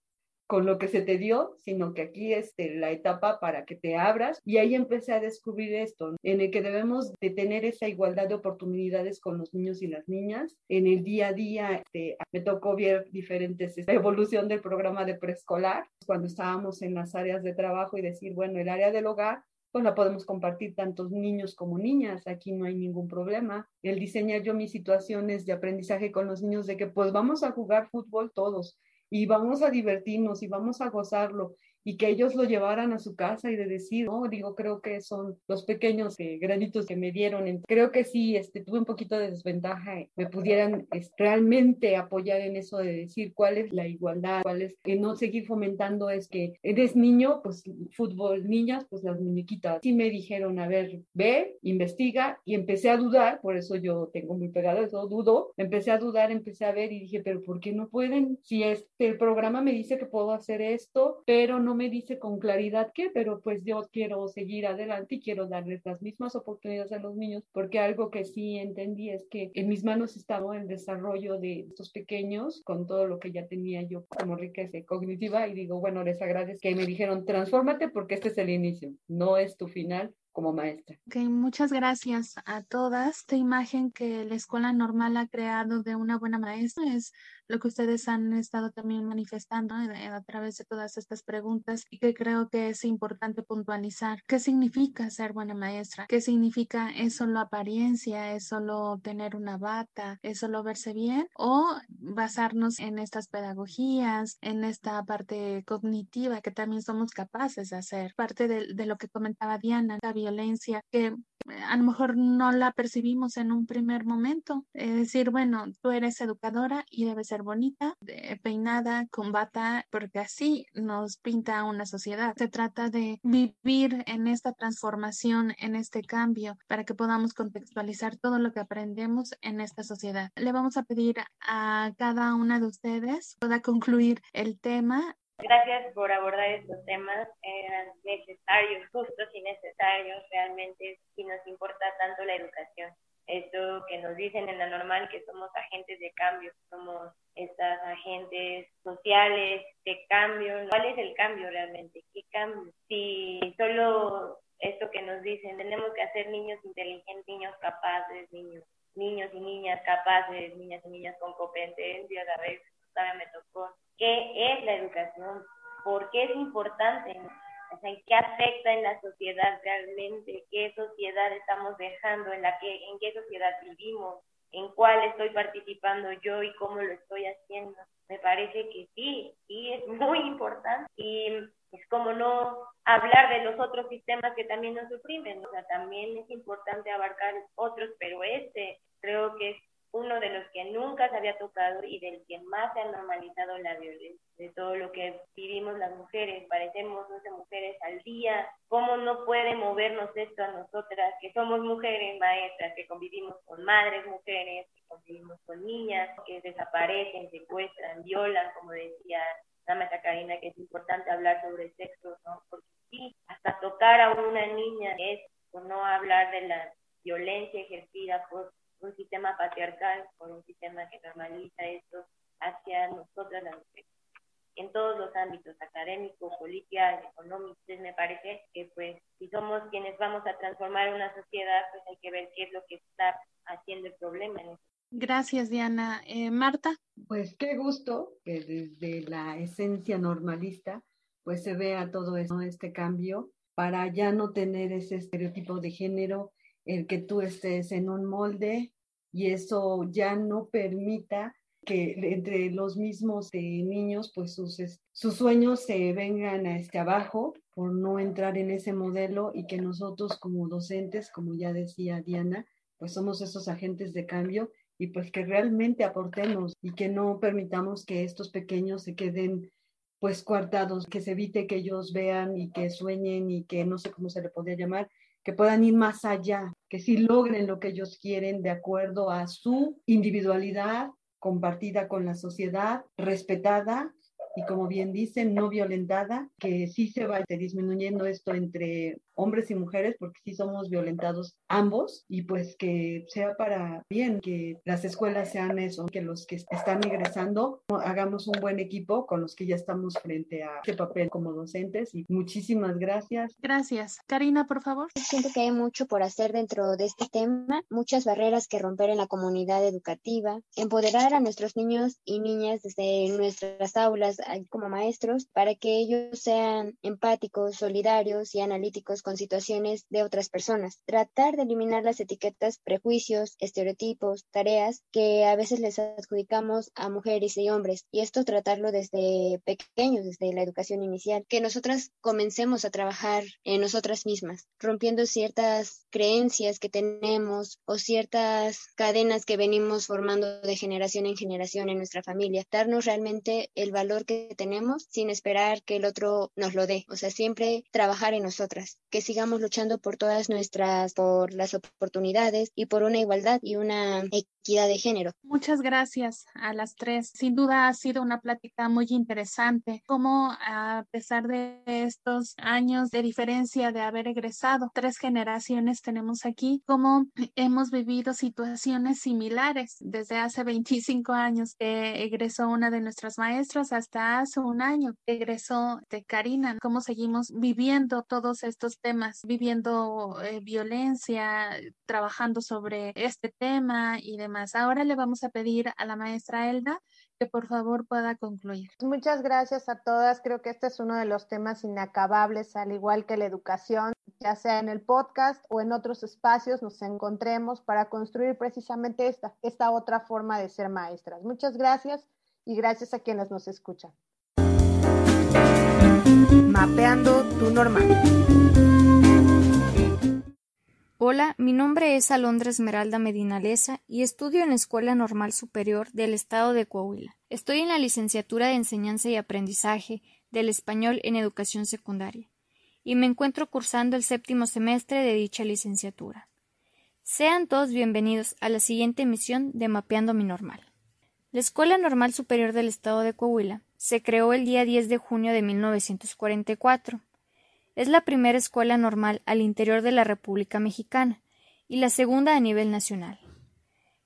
con lo que se te dio, sino que aquí es este, la etapa para que te abras. Y ahí empecé a descubrir esto, en el que debemos de tener esa igualdad de oportunidades con los niños y las niñas. En el día a día este, me tocó ver diferentes, esta evolución del programa de preescolar, cuando estábamos en las áreas de trabajo y decir, bueno, el área del hogar pues la podemos compartir tantos niños como niñas, aquí no hay ningún problema. El diseñar yo mis situaciones de aprendizaje con los niños de que pues vamos a jugar fútbol todos y vamos a divertirnos y vamos a gozarlo y que ellos lo llevaran a su casa y de decir, no, digo, creo que son los pequeños eh, granitos que me dieron. Creo que sí, este, tuve un poquito de desventaja, me pudieran realmente apoyar en eso de decir cuál es la igualdad, cuál es, que no seguir fomentando es que eres niño, pues fútbol, niñas, pues las muñequitas. Sí me dijeron, a ver, ve, investiga y empecé a dudar, por eso yo tengo muy pegado eso, dudo, empecé a dudar, empecé a ver y dije, pero ¿por qué no pueden? Si este programa me dice que puedo hacer esto, pero no me dice con claridad qué, pero pues yo quiero seguir adelante y quiero darles las mismas oportunidades a los niños, porque algo que sí entendí es que en mis manos estaba el desarrollo de estos pequeños con todo lo que ya tenía yo como riqueza cognitiva y digo, bueno, les agradezco que me dijeron, transfórmate porque este es el inicio, no es tu final, como maestra. Muchas gracias a todas. Esta imagen que la escuela normal ha creado de una buena maestra es lo que ustedes han estado también manifestando a través de todas estas preguntas y que creo que es importante puntualizar. ¿Qué significa ser buena maestra? ¿Qué significa es solo apariencia? ¿Es solo tener una bata? ¿Es solo verse bien? ¿O basarnos en estas pedagogías, en esta parte cognitiva que también somos capaces de hacer? Parte de, de lo que comentaba Diana, la violencia, que a lo mejor no la percibimos en un primer momento. Es decir, bueno, tú eres educadora y debes ser bonita, peinada, con bata, porque así nos pinta una sociedad. Se trata de vivir en esta transformación, en este cambio, para que podamos contextualizar todo lo que aprendemos en esta sociedad. Le vamos a pedir a cada una de ustedes pueda concluir el tema Gracias por abordar estos temas, eran necesarios, justos y necesarios realmente, si nos importa tanto la educación. Esto que nos dicen en la normal, que somos agentes de cambio, somos estas agentes sociales de cambio. ¿Cuál es el cambio realmente? ¿Qué cambio? Si solo esto que nos dicen, tenemos que hacer niños inteligentes, niños capaces, niños, niños y niñas capaces, niñas y niñas con competencias, a veces todavía me tocó qué es la educación, por qué es importante, o sea, qué afecta en la sociedad realmente, qué sociedad estamos dejando, en la que, en qué sociedad vivimos, en cuál estoy participando yo y cómo lo estoy haciendo. Me parece que sí, sí es muy importante. Y es como no hablar de los otros sistemas que también nos suprimen, o sea, también es importante abarcar otros, pero este creo que es uno de los que nunca se había tocado y del que más se ha normalizado la violencia, de todo lo que vivimos las mujeres, parecemos 11 mujeres al día, cómo no puede movernos esto a nosotras, que somos mujeres maestras, que convivimos con madres mujeres, que convivimos con niñas, que desaparecen, secuestran, violan, como decía la maestra Karina, que es importante hablar sobre sexo, ¿no? Porque sí, hasta tocar a una niña es no hablar de las violencia ejercida por un sistema patriarcal, por un sistema que normaliza esto hacia nosotras las mujeres en todos los ámbitos, académico, policial, económico. Entonces me parece que pues si somos quienes vamos a transformar una sociedad, pues hay que ver qué es lo que está haciendo el problema. Gracias, Diana. Eh, Marta. Pues qué gusto que desde la esencia normalista pues se vea todo eso, este cambio para ya no tener ese estereotipo de género, el que tú estés en un molde y eso ya no permita que entre los mismos eh, niños, pues sus, sus sueños se vengan a este abajo por no entrar en ese modelo y que nosotros como docentes, como ya decía Diana, pues somos esos agentes de cambio y pues que realmente aportemos y que no permitamos que estos pequeños se queden pues coartados, que se evite que ellos vean y que sueñen y que no sé cómo se le podría llamar, que puedan ir más allá, que sí logren lo que ellos quieren de acuerdo a su individualidad, compartida con la sociedad, respetada y como bien dicen, no violentada, que sí se va disminuyendo esto entre hombres y mujeres, porque sí somos violentados ambos, y pues que sea para bien, que las escuelas sean eso, que los que están egresando hagamos un buen equipo con los que ya estamos frente a este papel como docentes. Y muchísimas gracias. Gracias. Karina, por favor. Siento que hay mucho por hacer dentro de este tema, muchas barreras que romper en la comunidad educativa, empoderar a nuestros niños y niñas desde nuestras aulas como maestros para que ellos sean empáticos, solidarios y analíticos con situaciones de otras personas. Tratar de eliminar las etiquetas, prejuicios, estereotipos, tareas que a veces les adjudicamos a mujeres y hombres. Y esto tratarlo desde pequeños, desde la educación inicial. Que nosotras comencemos a trabajar en nosotras mismas, rompiendo ciertas creencias que tenemos o ciertas cadenas que venimos formando de generación en generación en nuestra familia. Darnos realmente el valor que tenemos sin esperar que el otro nos lo dé. O sea, siempre trabajar en nosotras, que sigamos luchando por todas nuestras, por las oportunidades y por una igualdad y una equidad de género. Muchas gracias a las tres. Sin duda ha sido una plática muy interesante, como a pesar de estos años de diferencia de haber egresado, tres generaciones tenemos aquí, como hemos vivido situaciones similares desde hace 25 años que egresó una de nuestras maestras hasta hace un año egresó de Karina, cómo seguimos viviendo todos estos temas, viviendo eh, violencia, trabajando sobre este tema y demás. Ahora le vamos a pedir a la maestra Elda que por favor pueda concluir. Muchas gracias a todas. Creo que este es uno de los temas inacabables, al igual que la educación, ya sea en el podcast o en otros espacios, nos encontremos para construir precisamente esta, esta otra forma de ser maestras. Muchas gracias y gracias a quienes nos escuchan. Mapeando tu normal. Hola, mi nombre es Alondra Esmeralda Medinalesa y estudio en la Escuela Normal Superior del Estado de Coahuila. Estoy en la licenciatura de Enseñanza y Aprendizaje del Español en Educación Secundaria y me encuentro cursando el séptimo semestre de dicha licenciatura. Sean todos bienvenidos a la siguiente emisión de Mapeando mi Normal. La Escuela Normal Superior del Estado de Coahuila se creó el día 10 de junio de 1944 es la primera escuela normal al interior de la República Mexicana y la segunda a nivel nacional.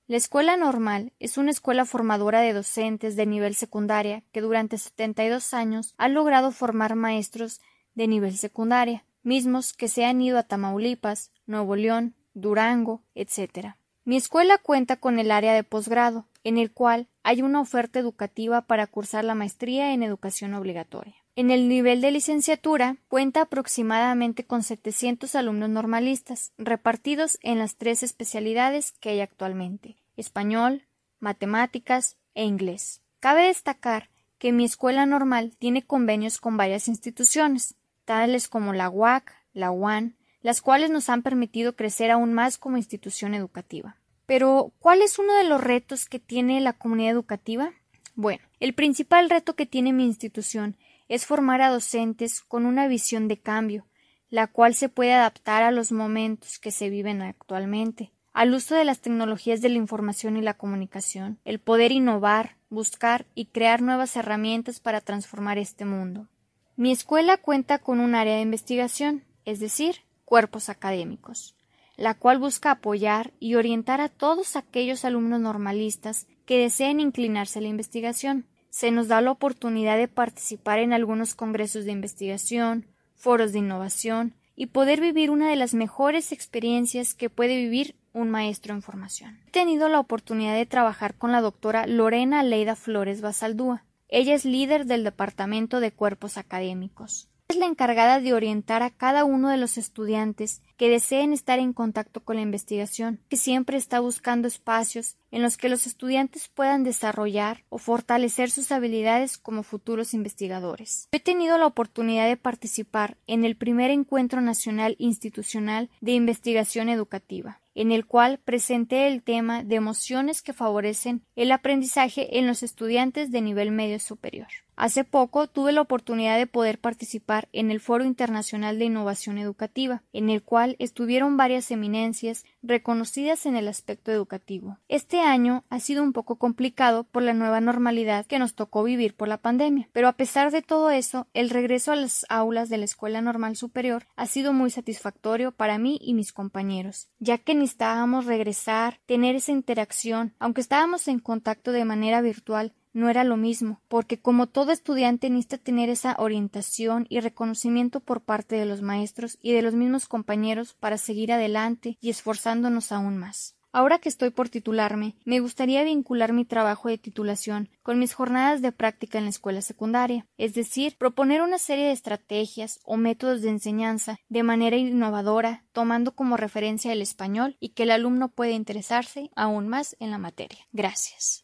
La escuela normal es una escuela formadora de docentes de nivel secundaria que durante 72 años ha logrado formar maestros de nivel secundaria, mismos que se han ido a Tamaulipas, Nuevo León, Durango, etc. Mi escuela cuenta con el área de posgrado, en el cual hay una oferta educativa para cursar la maestría en educación obligatoria. En el nivel de licenciatura cuenta aproximadamente con 700 alumnos normalistas, repartidos en las tres especialidades que hay actualmente español, matemáticas e inglés. Cabe destacar que mi escuela normal tiene convenios con varias instituciones, tales como la UAC, la UAN, las cuales nos han permitido crecer aún más como institución educativa. Pero, ¿cuál es uno de los retos que tiene la comunidad educativa? Bueno, el principal reto que tiene mi institución es formar a docentes con una visión de cambio, la cual se puede adaptar a los momentos que se viven actualmente, al uso de las tecnologías de la información y la comunicación, el poder innovar, buscar y crear nuevas herramientas para transformar este mundo. Mi escuela cuenta con un área de investigación, es decir, cuerpos académicos, la cual busca apoyar y orientar a todos aquellos alumnos normalistas que deseen inclinarse a la investigación. Se nos da la oportunidad de participar en algunos congresos de investigación, foros de innovación y poder vivir una de las mejores experiencias que puede vivir un maestro en formación. He tenido la oportunidad de trabajar con la doctora Lorena Leida Flores Basaldúa. Ella es líder del Departamento de Cuerpos Académicos es la encargada de orientar a cada uno de los estudiantes que deseen estar en contacto con la investigación, que siempre está buscando espacios en los que los estudiantes puedan desarrollar o fortalecer sus habilidades como futuros investigadores. He tenido la oportunidad de participar en el primer encuentro nacional institucional de investigación educativa en el cual presenté el tema de emociones que favorecen el aprendizaje en los estudiantes de nivel medio superior. Hace poco tuve la oportunidad de poder participar en el Foro Internacional de Innovación Educativa, en el cual estuvieron varias eminencias reconocidas en el aspecto educativo. Este año ha sido un poco complicado por la nueva normalidad que nos tocó vivir por la pandemia, pero a pesar de todo eso, el regreso a las aulas de la Escuela Normal Superior ha sido muy satisfactorio para mí y mis compañeros, ya que necesitábamos regresar, tener esa interacción, aunque estábamos en contacto de manera virtual, no era lo mismo, porque como todo estudiante necesita tener esa orientación y reconocimiento por parte de los maestros y de los mismos compañeros para seguir adelante y esforzándonos aún más. Ahora que estoy por titularme, me gustaría vincular mi trabajo de titulación con mis jornadas de práctica en la escuela secundaria, es decir, proponer una serie de estrategias o métodos de enseñanza de manera innovadora, tomando como referencia el español y que el alumno pueda interesarse aún más en la materia. Gracias.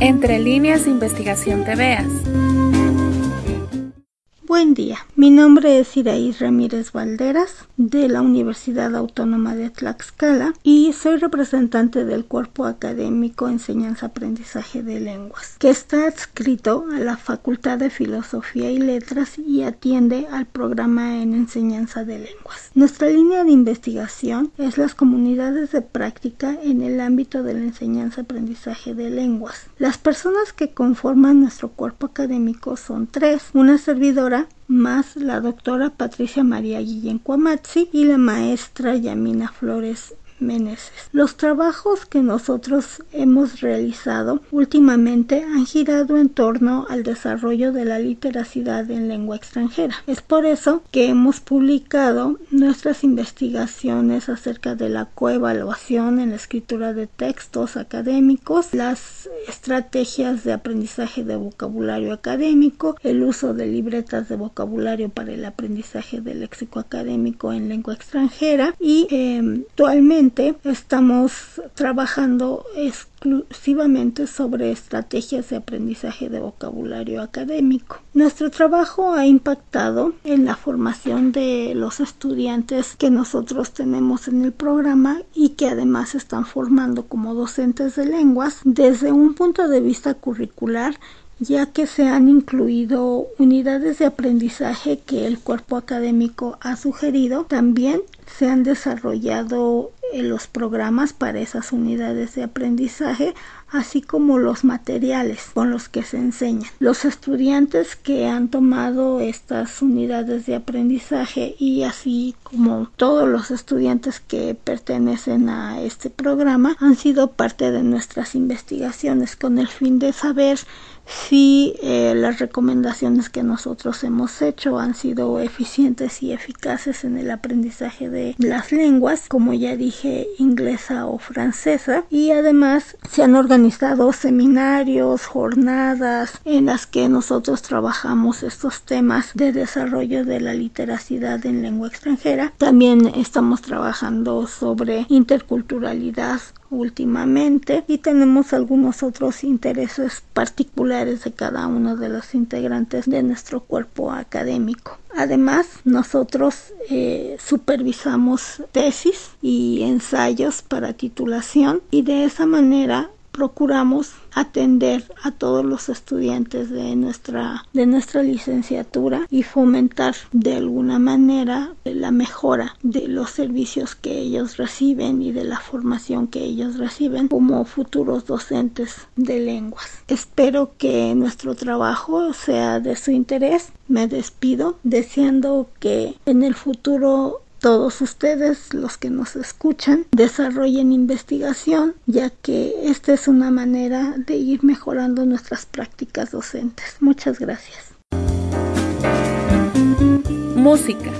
Entre líneas de investigación te veas. Buen día, mi nombre es Iraí Ramírez Valderas de la Universidad Autónoma de Tlaxcala y soy representante del Cuerpo Académico Enseñanza-Aprendizaje de Lenguas, que está adscrito a la Facultad de Filosofía y Letras y atiende al programa en Enseñanza de Lenguas. Nuestra línea de investigación es las comunidades de práctica en el ámbito de la enseñanza-aprendizaje de lenguas. Las personas que conforman nuestro cuerpo académico son tres, una servidora más la doctora Patricia María Guillén Cuamazzi y la maestra Yamina Flores los trabajos que nosotros hemos realizado últimamente han girado en torno al desarrollo de la literacidad en lengua extranjera. Es por eso que hemos publicado nuestras investigaciones acerca de la coevaluación en la escritura de textos académicos, las estrategias de aprendizaje de vocabulario académico, el uso de libretas de vocabulario para el aprendizaje del léxico académico en lengua extranjera y eh, actualmente estamos trabajando exclusivamente sobre estrategias de aprendizaje de vocabulario académico. Nuestro trabajo ha impactado en la formación de los estudiantes que nosotros tenemos en el programa y que además están formando como docentes de lenguas desde un punto de vista curricular ya que se han incluido unidades de aprendizaje que el cuerpo académico ha sugerido. También se han desarrollado los programas para esas unidades de aprendizaje, así como los materiales con los que se enseñan. Los estudiantes que han tomado estas unidades de aprendizaje y así como todos los estudiantes que pertenecen a este programa han sido parte de nuestras investigaciones con el fin de saber si eh, las recomendaciones que nosotros hemos hecho han sido eficientes y eficaces en el aprendizaje de las lenguas, como ya dije, inglesa o francesa, y además se han organizado seminarios, jornadas en las que nosotros trabajamos estos temas de desarrollo de la literacidad en lengua extranjera. También estamos trabajando sobre interculturalidad últimamente y tenemos algunos otros intereses particulares de cada uno de los integrantes de nuestro cuerpo académico. Además, nosotros eh, supervisamos tesis y ensayos para titulación y de esa manera procuramos atender a todos los estudiantes de nuestra de nuestra licenciatura y fomentar de alguna manera la mejora de los servicios que ellos reciben y de la formación que ellos reciben como futuros docentes de lenguas. Espero que nuestro trabajo sea de su interés. Me despido deseando que en el futuro todos ustedes, los que nos escuchan, desarrollen investigación, ya que esta es una manera de ir mejorando nuestras prácticas docentes. Muchas gracias. Música.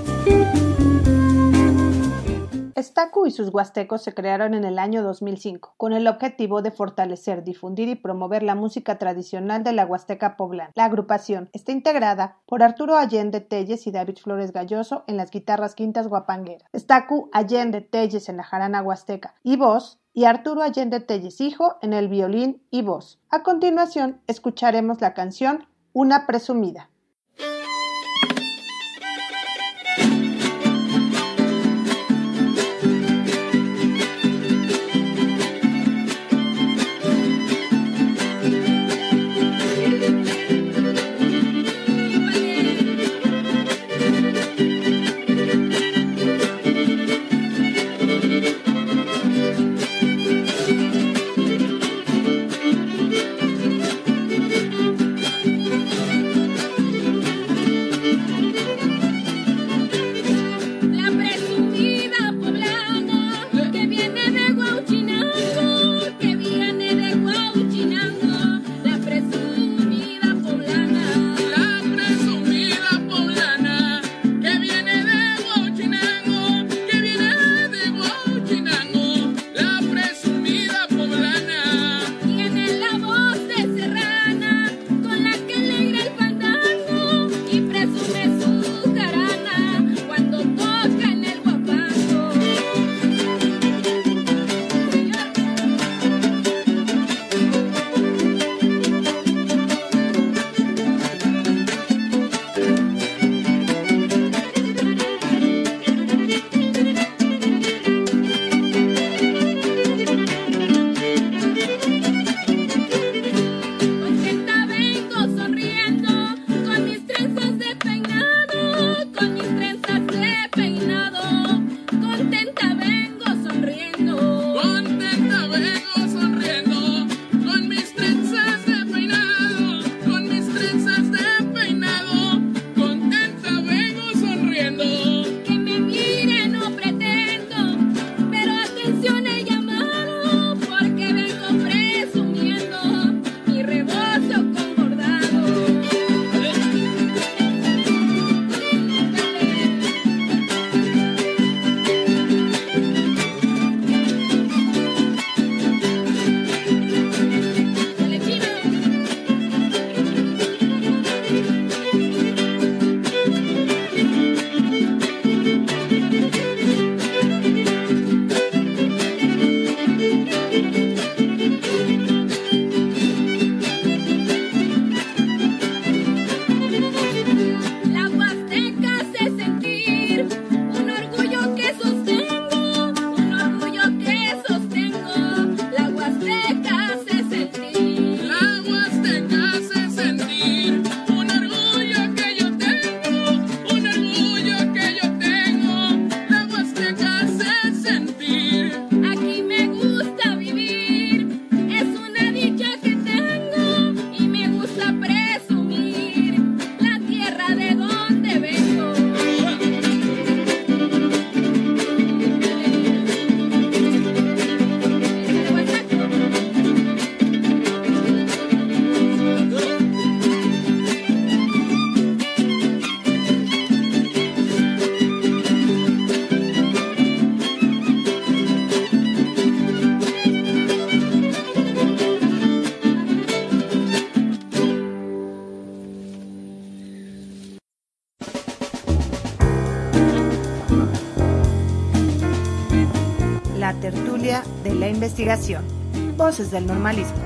Estacu y sus huastecos se crearon en el año 2005 con el objetivo de fortalecer, difundir y promover la música tradicional de la Huasteca poblana. La agrupación está integrada por Arturo Allende Telles y David Flores Galloso en las guitarras quintas guapangueras, Estacu Allende Telles en la jarana huasteca y voz y Arturo Allende Telles hijo en el violín y voz. A continuación escucharemos la canción Una presumida. Voces del normalismo.